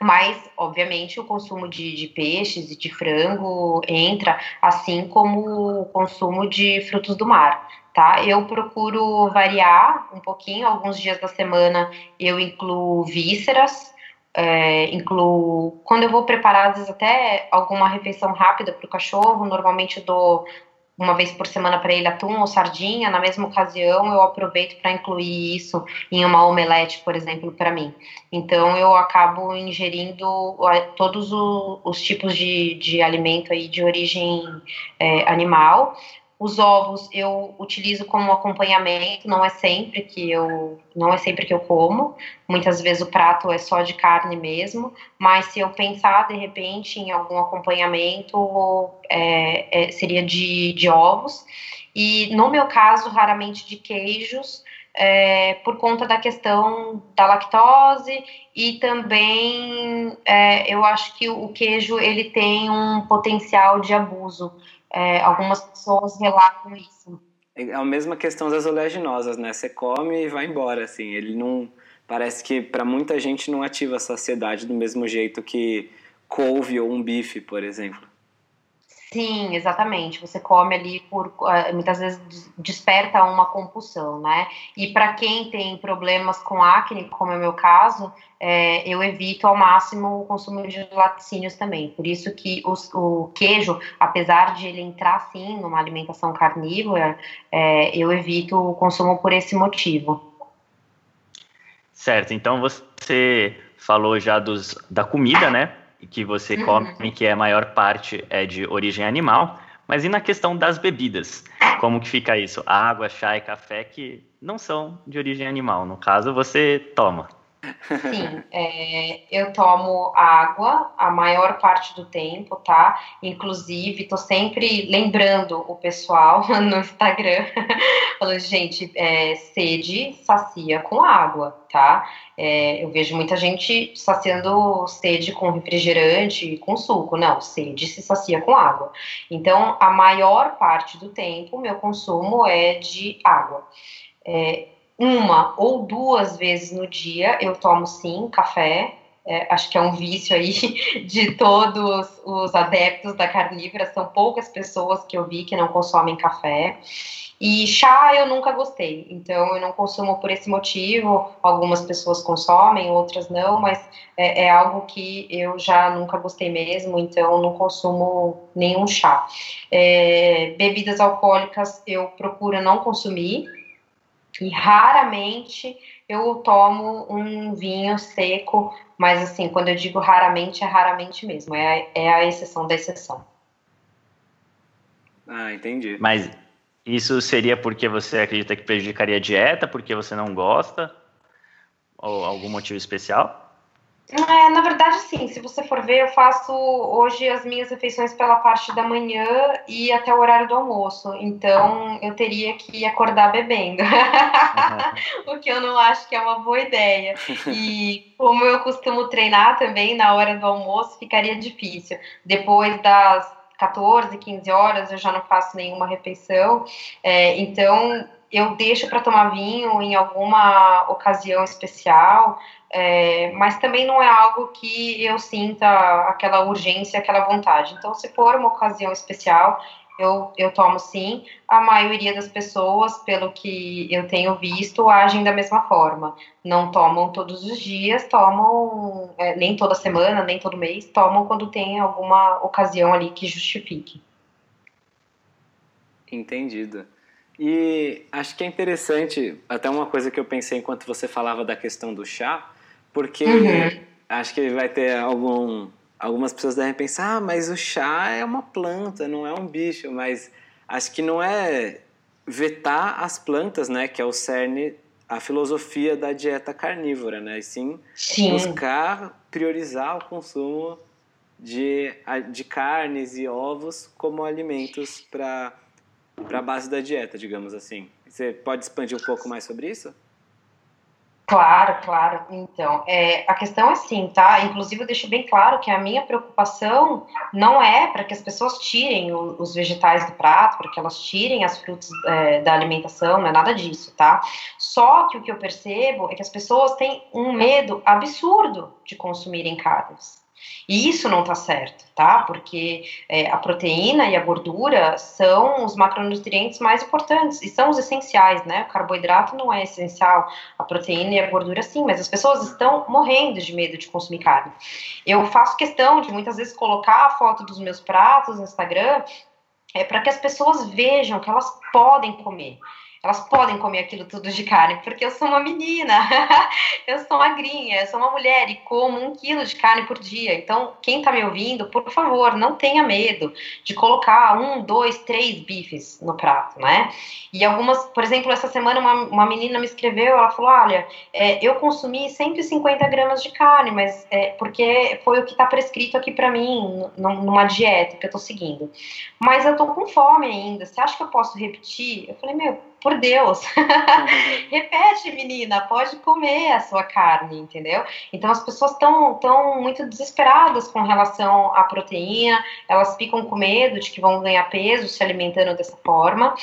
Mas, obviamente, o consumo de, de, peixes e de frango entra, assim como o consumo de frutos do mar tá? Eu procuro variar um pouquinho, alguns dias da semana eu incluo vísceras, é, incluo, quando eu vou preparar, às vezes até alguma refeição rápida para o cachorro, normalmente eu dou uma vez por semana para ele atum ou sardinha, na mesma ocasião eu aproveito para incluir isso em uma omelete, por exemplo, para mim. Então eu acabo ingerindo todos os tipos de, de alimento aí de origem é, animal. Os ovos eu utilizo como acompanhamento, não é sempre que eu não é sempre que eu como. Muitas vezes o prato é só de carne mesmo, mas se eu pensar de repente em algum acompanhamento, é, é, seria de, de ovos. E no meu caso, raramente de queijos, é, por conta da questão da lactose e também é, eu acho que o queijo ele tem um potencial de abuso é, algumas pessoas relatam isso. É a mesma questão das oleaginosas, né? Você come e vai embora, assim. Ele não... Parece que para muita gente não ativa a saciedade do mesmo jeito que couve ou um bife, por exemplo. Sim, exatamente. Você come ali por eh, muitas vezes desperta uma compulsão, né? E para quem tem problemas com acne, como é o meu caso, é, eu evito ao máximo o consumo de laticínios também. Por isso que os, o queijo, apesar de ele entrar sim numa alimentação carnívora, é, eu evito o consumo por esse motivo. Certo. Então você falou já dos, da comida, né? Que você uhum. come, que é a maior parte é de origem animal, mas e na questão das bebidas? Como que fica isso? Água, chá e café que não são de origem animal. No caso, você toma. Sim, é, eu tomo água a maior parte do tempo, tá? Inclusive, tô sempre lembrando o pessoal no Instagram, falando, gente, é, sede sacia com água, tá? É, eu vejo muita gente saciando sede com refrigerante, com suco. Não, sede se sacia com água. Então, a maior parte do tempo, meu consumo é de água. É, uma ou duas vezes no dia eu tomo sim café. É, acho que é um vício aí de todos os adeptos da carnívora. São poucas pessoas que eu vi que não consomem café. E chá eu nunca gostei, então eu não consumo por esse motivo. Algumas pessoas consomem, outras não, mas é, é algo que eu já nunca gostei mesmo, então não consumo nenhum chá. É, bebidas alcoólicas eu procuro não consumir, e raramente eu tomo um vinho seco, mas assim, quando eu digo raramente, é raramente mesmo, é, é a exceção da exceção. Ah, entendi. Mas isso seria porque você acredita que prejudicaria a dieta, porque você não gosta? Ou algum motivo especial? É, na verdade, sim. Se você for ver, eu faço hoje as minhas refeições pela parte da manhã e até o horário do almoço. Então, eu teria que acordar bebendo. o que eu não acho que é uma boa ideia. E como eu costumo treinar também na hora do almoço, ficaria difícil. Depois das 14, 15 horas, eu já não faço nenhuma refeição. É, então, eu deixo para tomar vinho em alguma ocasião especial, é, mas também não é algo que eu sinta aquela urgência, aquela vontade. Então, se for uma ocasião especial, eu, eu tomo sim. A maioria das pessoas, pelo que eu tenho visto, agem da mesma forma. Não tomam todos os dias, tomam é, nem toda semana, nem todo mês, tomam quando tem alguma ocasião ali que justifique. Entendido. E acho que é interessante, até uma coisa que eu pensei enquanto você falava da questão do chá, porque uhum. acho que vai ter algum. Algumas pessoas devem pensar, ah, mas o chá é uma planta, não é um bicho. Mas acho que não é vetar as plantas, né? Que é o cerne, a filosofia da dieta carnívora, né? E sim, sim. buscar priorizar o consumo de, de carnes e ovos como alimentos para a base da dieta, digamos assim. Você pode expandir um pouco mais sobre isso? Claro, claro. Então, é, a questão é assim, tá? Inclusive, eu deixo bem claro que a minha preocupação não é para que as pessoas tirem o, os vegetais do prato, para que elas tirem as frutas é, da alimentação, não é nada disso, tá? Só que o que eu percebo é que as pessoas têm um medo absurdo de consumirem carnes. E isso não está certo, tá? Porque é, a proteína e a gordura são os macronutrientes mais importantes e são os essenciais, né? O carboidrato não é essencial, a proteína e a gordura sim, mas as pessoas estão morrendo de medo de consumir carne. Eu faço questão de muitas vezes colocar a foto dos meus pratos no Instagram é, para que as pessoas vejam que elas podem comer elas podem comer aquilo tudo de carne, porque eu sou uma menina, eu sou magrinha, eu sou uma mulher e como um quilo de carne por dia. Então, quem está me ouvindo, por favor, não tenha medo de colocar um, dois, três bifes no prato, né? E algumas, por exemplo, essa semana uma, uma menina me escreveu, ela falou, olha, é, eu consumi 150 gramas de carne, mas é, porque foi o que está prescrito aqui para mim, numa dieta que eu estou seguindo. Mas eu estou com fome ainda, você acha que eu posso repetir? Eu falei, meu, por Deus, repete, menina, pode comer a sua carne, entendeu? Então as pessoas estão tão muito desesperadas com relação à proteína, elas ficam com medo de que vão ganhar peso se alimentando dessa forma.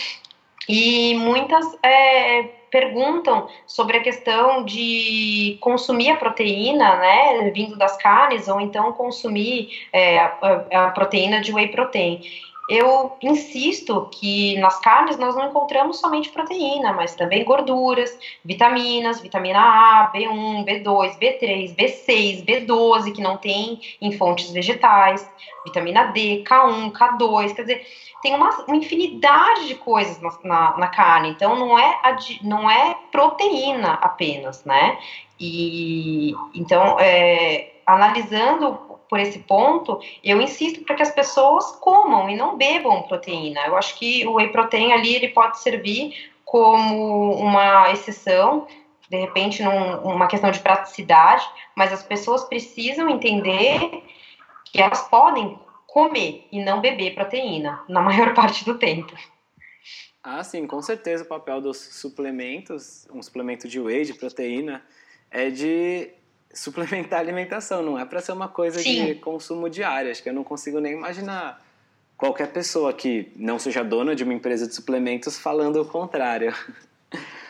E muitas é, perguntam sobre a questão de consumir a proteína, né, vindo das carnes, ou então consumir é, a, a proteína de whey protein eu insisto que nas carnes nós não encontramos somente proteína, mas também gorduras, vitaminas, vitamina A, B1, B2, B3, B6, B12, que não tem em fontes vegetais, vitamina D, K1, K2, quer dizer, tem uma, uma infinidade de coisas na, na, na, carne, então não é, não é proteína apenas, né? E então, é, analisando por esse ponto, eu insisto para que as pessoas comam e não bebam proteína. Eu acho que o whey protein ali ele pode servir como uma exceção de repente numa questão de praticidade, mas as pessoas precisam entender que elas podem comer e não beber proteína na maior parte do tempo. Ah, sim, com certeza o papel dos suplementos, um suplemento de whey, de proteína, é de suplementar a alimentação, não é para ser uma coisa sim. de consumo diário. Acho que eu não consigo nem imaginar qualquer pessoa que não seja dona de uma empresa de suplementos falando o contrário.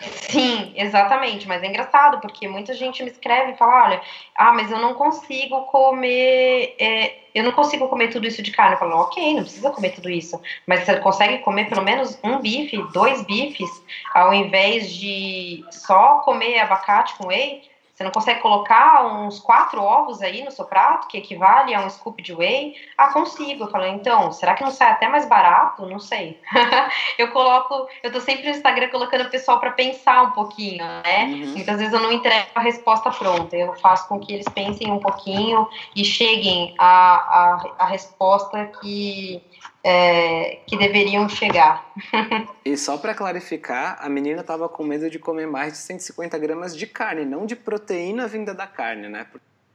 Sim, exatamente. Mas é engraçado, porque muita gente me escreve e fala: olha, ah, mas eu não consigo comer. É, eu não consigo comer tudo isso de carne. Eu falo, ok, não precisa comer tudo isso. Mas você consegue comer pelo menos um bife, dois bifes, ao invés de só comer abacate com whey? Você não consegue colocar uns quatro ovos aí no seu prato, que equivale a um scoop de whey? Ah, consigo. Eu falei, então, será que não sai até mais barato? Não sei. eu coloco, eu tô sempre no Instagram colocando o pessoal para pensar um pouquinho, né? Uhum. Muitas vezes eu não entrego a resposta pronta, eu faço com que eles pensem um pouquinho e cheguem à, à, à resposta que é, que deveriam chegar. e só para clarificar, a menina estava com medo de comer mais de 150 gramas de carne, não de proteína vinda da carne, né?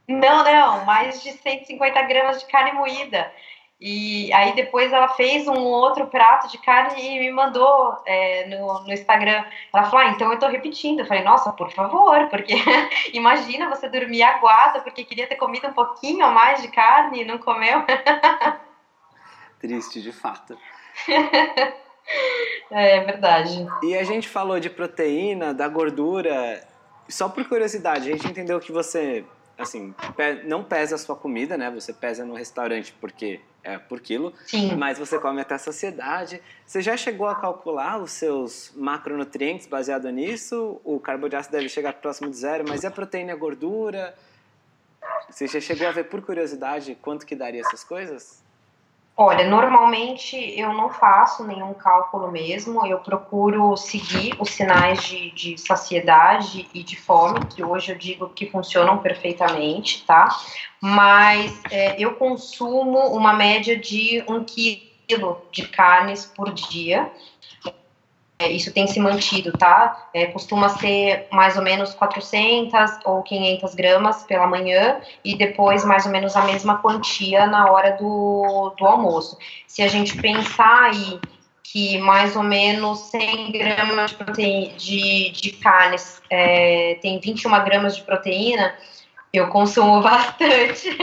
Não, não, mais de 150 gramas de carne moída. E aí depois ela fez um outro prato de carne e me mandou é, no, no Instagram. Ela falou, ah, então eu tô repetindo. Eu falei, nossa, por favor, porque imagina você dormir aguada porque queria ter comido um pouquinho a mais de carne e não comeu. Triste, de fato. é verdade. E a gente falou de proteína, da gordura. Só por curiosidade, a gente entendeu que você, assim, não pesa a sua comida, né? Você pesa no restaurante porque é por quilo, Sim. mas você come até a saciedade. Você já chegou a calcular os seus macronutrientes baseado nisso? O carboidrato deve chegar próximo de zero, mas e a proteína e a gordura? Você já chegou a ver por curiosidade quanto que daria essas coisas? Olha, normalmente eu não faço nenhum cálculo mesmo, eu procuro seguir os sinais de, de saciedade e de fome, que hoje eu digo que funcionam perfeitamente, tá? Mas é, eu consumo uma média de um quilo de carnes por dia, é, isso tem se mantido, tá? É, costuma ser mais ou menos 400 ou 500 gramas pela manhã e depois mais ou menos a mesma quantia na hora do, do almoço. Se a gente pensar aí que mais ou menos 100 gramas de, de, de carnes é, tem 21 gramas de proteína, eu consumo bastante.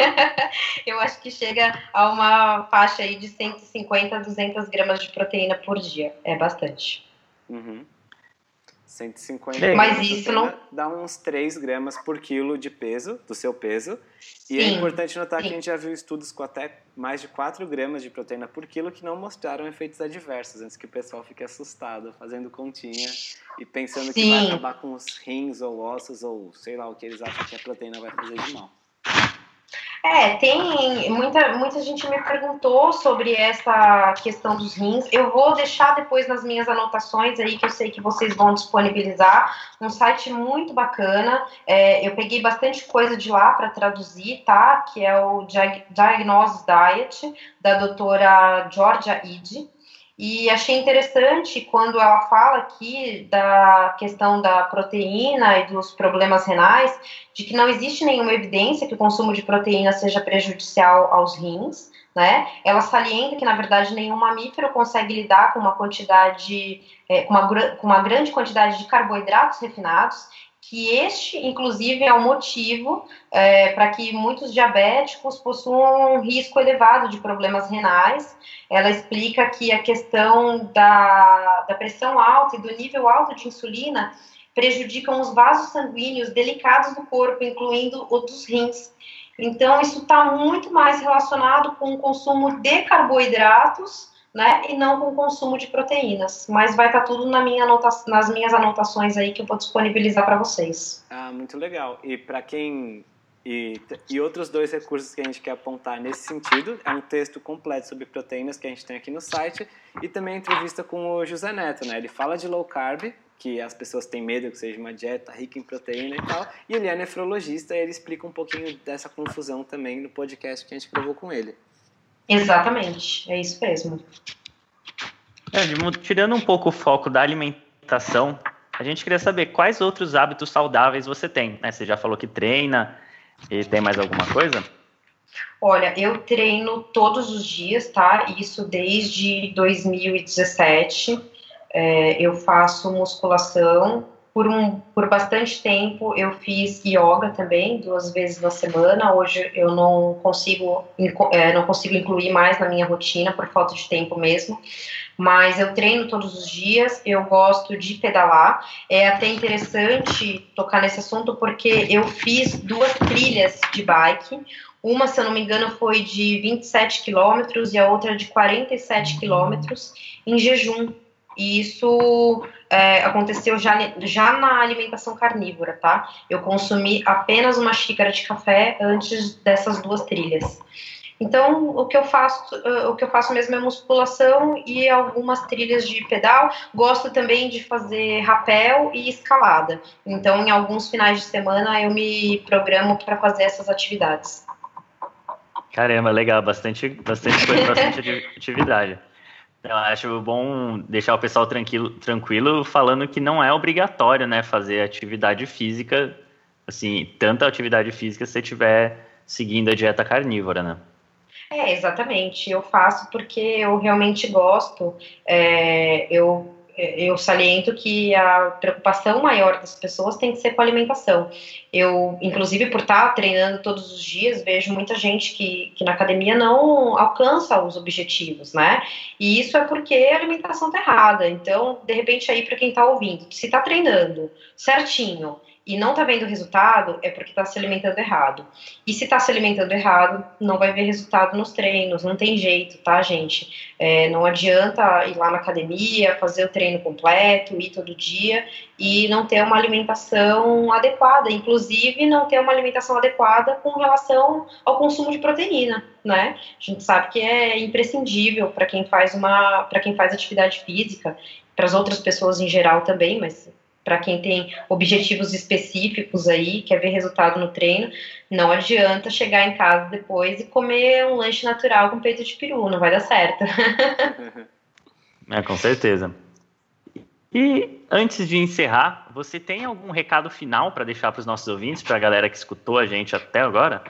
eu acho que chega a uma faixa aí de 150 a 200 gramas de proteína por dia. É bastante. Uhum. 150 Mas isso não dá uns 3 gramas por quilo de peso, do seu peso. E é sim, é importante notar sim. que a gente já viu estudos com até mais de 4 gramas de proteína por quilo que não mostraram efeitos adversos, antes que o pessoal fique assustado, fazendo continha e pensando sim. que vai acabar com os rins ou ossos ou sei lá o que eles acham que a proteína vai fazer de mal. É, tem muita, muita gente me perguntou sobre essa questão dos rins. Eu vou deixar depois nas minhas anotações aí que eu sei que vocês vão disponibilizar um site muito bacana. É, eu peguei bastante coisa de lá para traduzir, tá? Que é o Diagnosis Diet da doutora Georgia Ide. E achei interessante quando ela fala aqui da questão da proteína e dos problemas renais, de que não existe nenhuma evidência que o consumo de proteína seja prejudicial aos rins, né? Ela salienta que, na verdade, nenhum mamífero consegue lidar com uma quantidade, é, uma, com uma grande quantidade de carboidratos refinados que este, inclusive, é o motivo é, para que muitos diabéticos possuam um risco elevado de problemas renais. Ela explica que a questão da, da pressão alta e do nível alto de insulina prejudicam os vasos sanguíneos delicados do corpo, incluindo o dos rins. Então, isso está muito mais relacionado com o consumo de carboidratos né? E não com consumo de proteínas. Mas vai estar tá tudo na minha nas minhas anotações aí que eu vou disponibilizar para vocês. Ah, muito legal. E para quem e, e outros dois recursos que a gente quer apontar nesse sentido é um texto completo sobre proteínas que a gente tem aqui no site e também entrevista com o José Neto, né? Ele fala de low carb, que as pessoas têm medo que seja uma dieta rica em proteína e tal, e ele é nefrologista e ele explica um pouquinho dessa confusão também no podcast que a gente gravou com ele. Exatamente, é isso mesmo. É, tirando um pouco o foco da alimentação, a gente queria saber quais outros hábitos saudáveis você tem. Né? Você já falou que treina e tem mais alguma coisa? Olha, eu treino todos os dias, tá? Isso desde 2017. É, eu faço musculação. Por, um, por bastante tempo eu fiz yoga também, duas vezes na semana. Hoje eu não consigo, é, não consigo incluir mais na minha rotina por falta de tempo mesmo mas eu treino todos os dias, eu gosto de pedalar. É até interessante tocar nesse assunto porque eu fiz duas trilhas de bike. Uma, se eu não me engano, foi de 27 quilômetros e a outra de 47 quilômetros em jejum. E isso é, aconteceu já, já na alimentação carnívora, tá? Eu consumi apenas uma xícara de café antes dessas duas trilhas. Então, o que eu faço, uh, o que eu faço mesmo é musculação e algumas trilhas de pedal. Gosto também de fazer rapel e escalada. Então, em alguns finais de semana eu me programo para fazer essas atividades. Caramba, legal, bastante, bastante coisa, bastante atividade. Eu acho bom deixar o pessoal tranquilo, tranquilo falando que não é obrigatório, né, fazer atividade física, assim, tanta atividade física se você estiver seguindo a dieta carnívora, né? É, exatamente. Eu faço porque eu realmente gosto. É, eu eu saliento que a preocupação maior das pessoas tem que ser com a alimentação. Eu, inclusive, por estar treinando todos os dias, vejo muita gente que, que na academia não alcança os objetivos, né? E isso é porque a alimentação está errada. Então, de repente, aí, para quem está ouvindo, se está treinando certinho e não está vendo resultado, é porque está se alimentando errado. E se está se alimentando errado, não vai ver resultado nos treinos, não tem jeito, tá, gente? É, não adianta ir lá na academia, fazer o treino completo, ir todo dia e não ter uma alimentação adequada, inclusive não ter uma alimentação adequada com relação ao consumo de proteína, né? A gente sabe que é imprescindível para quem faz uma, para quem faz atividade física, para as outras pessoas em geral também, mas para quem tem objetivos específicos aí, quer ver resultado no treino, não adianta chegar em casa depois e comer um lanche natural com peito de peru, não vai dar certo. é, com certeza. E antes de encerrar, você tem algum recado final para deixar para os nossos ouvintes, para a galera que escutou a gente até agora?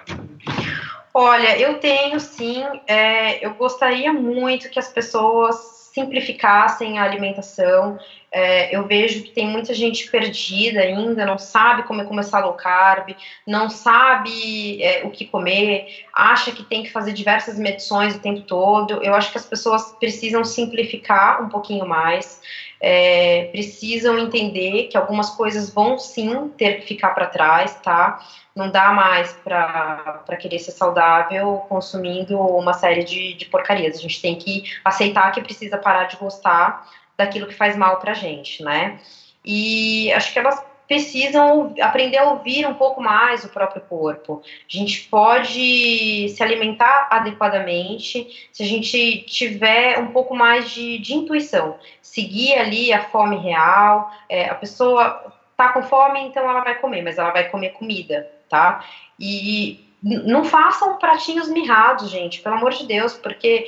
Olha, eu tenho sim. É, eu gostaria muito que as pessoas simplificassem a alimentação. É, eu vejo que tem muita gente perdida ainda, não sabe como é começar low carb, não sabe é, o que comer, acha que tem que fazer diversas medições o tempo todo. Eu acho que as pessoas precisam simplificar um pouquinho mais, é, precisam entender que algumas coisas vão sim ter que ficar para trás, tá? não dá mais para querer ser saudável consumindo uma série de, de porcarias. A gente tem que aceitar que precisa parar de gostar daquilo que faz mal para gente, né? E acho que elas precisam aprender a ouvir um pouco mais o próprio corpo. A gente pode se alimentar adequadamente se a gente tiver um pouco mais de, de intuição, seguir ali a fome real. É, a pessoa tá com fome, então ela vai comer, mas ela vai comer comida tá? E não façam pratinhos mirrados, gente, pelo amor de Deus, porque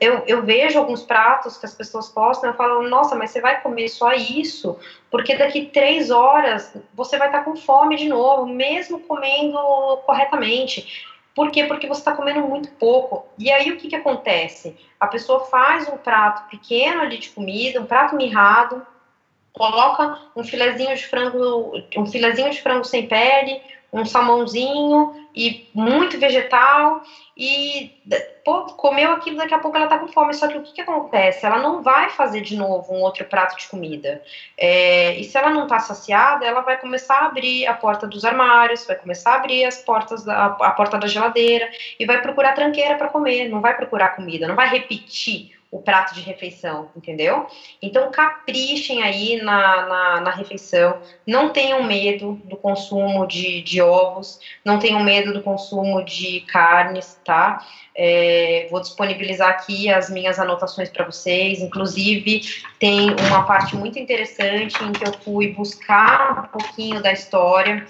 eu, eu vejo alguns pratos que as pessoas postam e eu falo, nossa, mas você vai comer só isso, porque daqui três horas você vai estar com fome de novo, mesmo comendo corretamente. Por quê? Porque você está comendo muito pouco. E aí o que, que acontece? A pessoa faz um prato pequeno ali de comida, um prato mirrado, coloca um filezinho de frango, um filezinho de frango sem pele, um salmãozinho e muito vegetal e pô, comeu aquilo, daqui a pouco ela tá com fome. Só que o que, que acontece? Ela não vai fazer de novo um outro prato de comida. É, e se ela não tá saciada, ela vai começar a abrir a porta dos armários, vai começar a abrir as portas da, a porta da geladeira e vai procurar tranqueira para comer. Não vai procurar comida, não vai repetir o prato de refeição, entendeu? Então caprichem aí na, na, na, refeição, não tenham medo do consumo de, de ovos, não tenham medo do consumo de carnes, tá? É, vou disponibilizar aqui as minhas anotações para vocês, inclusive tem uma parte muito interessante em que eu fui buscar um pouquinho da história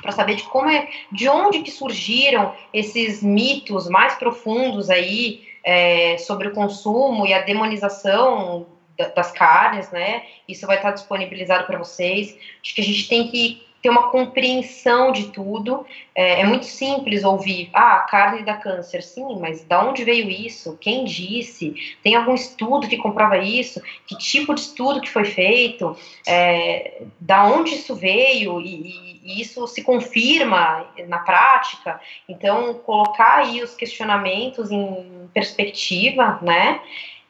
para saber de como é, de onde que surgiram esses mitos mais profundos aí é, sobre o consumo e a demonização das carnes, né? Isso vai estar disponibilizado para vocês. Acho que a gente tem que ter uma compreensão de tudo. É, é, muito simples ouvir, ah, carne dá câncer. Sim, mas da onde veio isso? Quem disse? Tem algum estudo que comprova isso? Que tipo de estudo que foi feito? É, da onde isso veio? E, e, isso se confirma na prática? Então, colocar aí os questionamentos em perspectiva, né?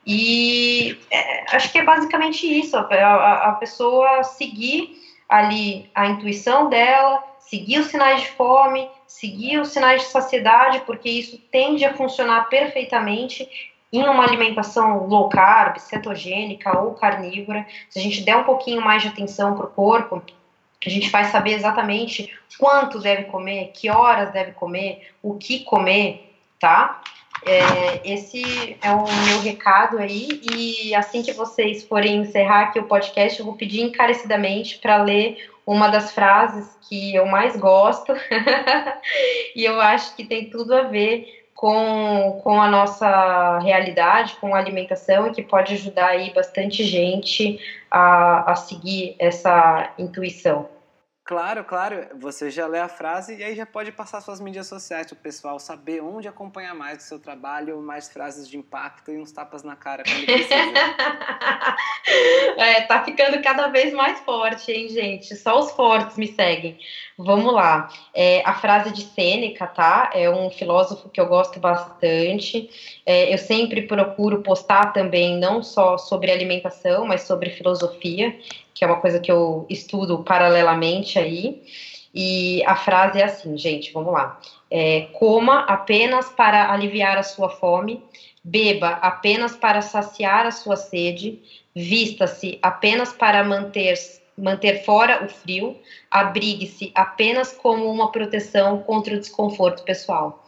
E é, acho que é basicamente isso, a, a, a pessoa seguir ali a intuição dela, seguir os sinais de fome, seguir os sinais de saciedade, porque isso tende a funcionar perfeitamente em uma alimentação low carb, cetogênica ou carnívora. Se a gente der um pouquinho mais de atenção para o corpo, a gente vai saber exatamente quanto deve comer, que horas deve comer, o que comer, tá? É, esse é o meu recado aí, e assim que vocês forem encerrar aqui o podcast, eu vou pedir encarecidamente para ler uma das frases que eu mais gosto, e eu acho que tem tudo a ver com, com a nossa realidade, com a alimentação, e que pode ajudar aí bastante gente a, a seguir essa intuição. Claro, claro. Você já lê a frase e aí já pode passar suas mídias sociais para o pessoal saber onde acompanhar mais do seu trabalho, mais frases de impacto e uns tapas na cara quando precisa. é, tá ficando cada vez mais forte, hein, gente? Só os fortes me seguem. Vamos lá. É, a frase de Sêneca, tá? É um filósofo que eu gosto bastante. É, eu sempre procuro postar também não só sobre alimentação, mas sobre filosofia que é uma coisa que eu estudo paralelamente aí. E a frase é assim, gente, vamos lá. É, coma apenas para aliviar a sua fome, beba apenas para saciar a sua sede, vista-se apenas para manter, manter fora o frio, abrigue-se apenas como uma proteção contra o desconforto pessoal.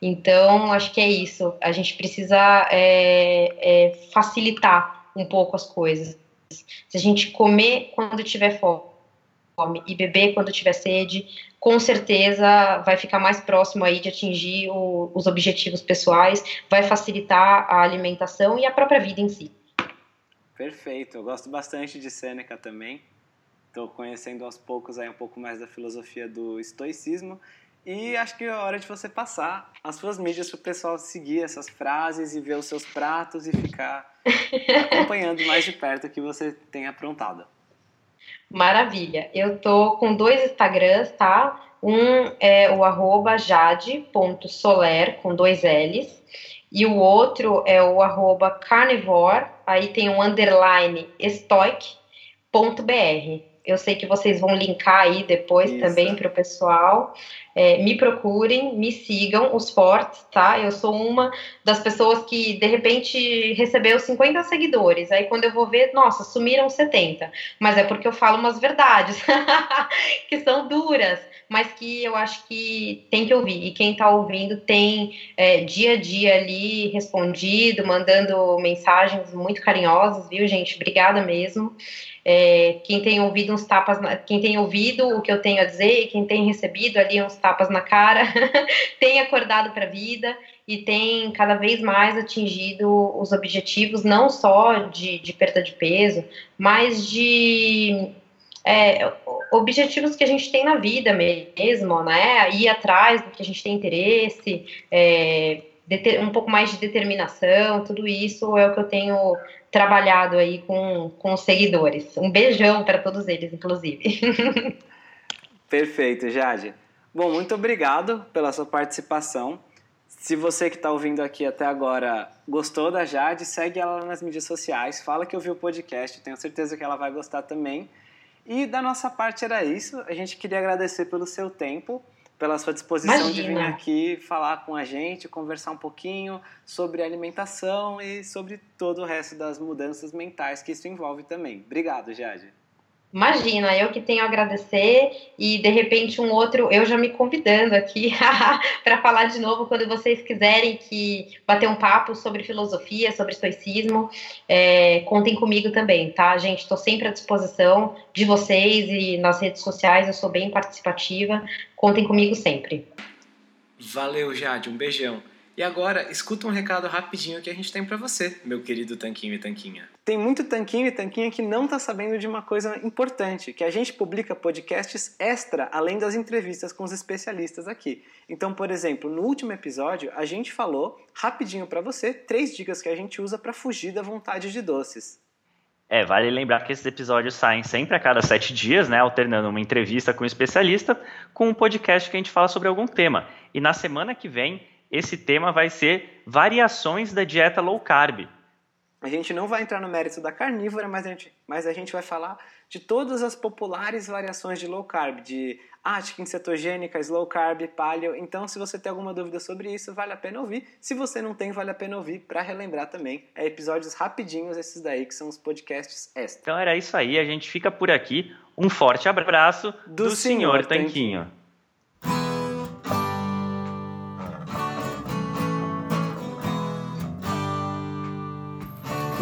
Então, acho que é isso. A gente precisa é, é, facilitar um pouco as coisas. Se a gente comer quando tiver fome e beber quando tiver sede, com certeza vai ficar mais próximo aí de atingir o, os objetivos pessoais, vai facilitar a alimentação e a própria vida em si. Perfeito, eu gosto bastante de Sêneca também. Estou conhecendo aos poucos aí um pouco mais da filosofia do estoicismo e acho que é hora de você passar as suas mídias para o pessoal seguir essas frases e ver os seus pratos e ficar acompanhando mais de perto o que você tem aprontado. Maravilha. Eu tô com dois Instagrams, tá? Um é o arroba jade.soler, com dois L's. E o outro é o arroba carnivore, aí tem um underline stoic.br. Eu sei que vocês vão linkar aí depois Isso. também para o pessoal. É, me procurem, me sigam, os fortes, tá? Eu sou uma das pessoas que de repente recebeu 50 seguidores. Aí quando eu vou ver, nossa, sumiram 70. Mas é porque eu falo umas verdades que são duras, mas que eu acho que tem que ouvir. E quem tá ouvindo tem é, dia a dia ali respondido, mandando mensagens muito carinhosas, viu, gente? Obrigada mesmo. É, quem tem ouvido uns tapas, na, quem tem ouvido o que eu tenho a dizer quem tem recebido ali uns tapas na cara, tem acordado para a vida e tem cada vez mais atingido os objetivos, não só de, de perda de peso, mas de é, objetivos que a gente tem na vida mesmo, né? Ir atrás do que a gente tem interesse, é, um pouco mais de determinação, tudo isso é o que eu tenho trabalhado aí com, com os seguidores. Um beijão para todos eles, inclusive. Perfeito, Jade. Bom, muito obrigado pela sua participação. Se você que está ouvindo aqui até agora gostou da Jade, segue ela nas mídias sociais, fala que ouviu o podcast, tenho certeza que ela vai gostar também. E da nossa parte era isso. A gente queria agradecer pelo seu tempo pela sua disposição Imagina. de vir aqui falar com a gente, conversar um pouquinho sobre alimentação e sobre todo o resto das mudanças mentais que isso envolve também. Obrigado, Jade. Imagina, eu que tenho a agradecer e de repente um outro, eu já me convidando aqui para falar de novo quando vocês quiserem que bater um papo sobre filosofia, sobre estoicismo, é, contem comigo também, tá, gente? Estou sempre à disposição de vocês e nas redes sociais, eu sou bem participativa, contem comigo sempre. Valeu, Jade, um beijão. E agora, escuta um recado rapidinho que a gente tem para você, meu querido Tanquinho e Tanquinha. Tem muito Tanquinho e Tanquinha que não tá sabendo de uma coisa importante, que a gente publica podcasts extra além das entrevistas com os especialistas aqui. Então, por exemplo, no último episódio, a gente falou rapidinho para você três dicas que a gente usa para fugir da vontade de doces. É, vale lembrar que esses episódios saem sempre a cada sete dias, né? Alternando uma entrevista com um especialista com um podcast que a gente fala sobre algum tema. E na semana que vem esse tema vai ser variações da dieta low carb. A gente não vai entrar no mérito da carnívora, mas a gente, mas a gente vai falar de todas as populares variações de low carb, de Atkins, cetogênica, slow carb, paleo. Então, se você tem alguma dúvida sobre isso, vale a pena ouvir. Se você não tem, vale a pena ouvir para relembrar também. É episódios rapidinhos esses daí, que são os podcasts extra. Então era isso aí, a gente fica por aqui. Um forte abraço do, do Senhor Tanquinho. Tanquinho.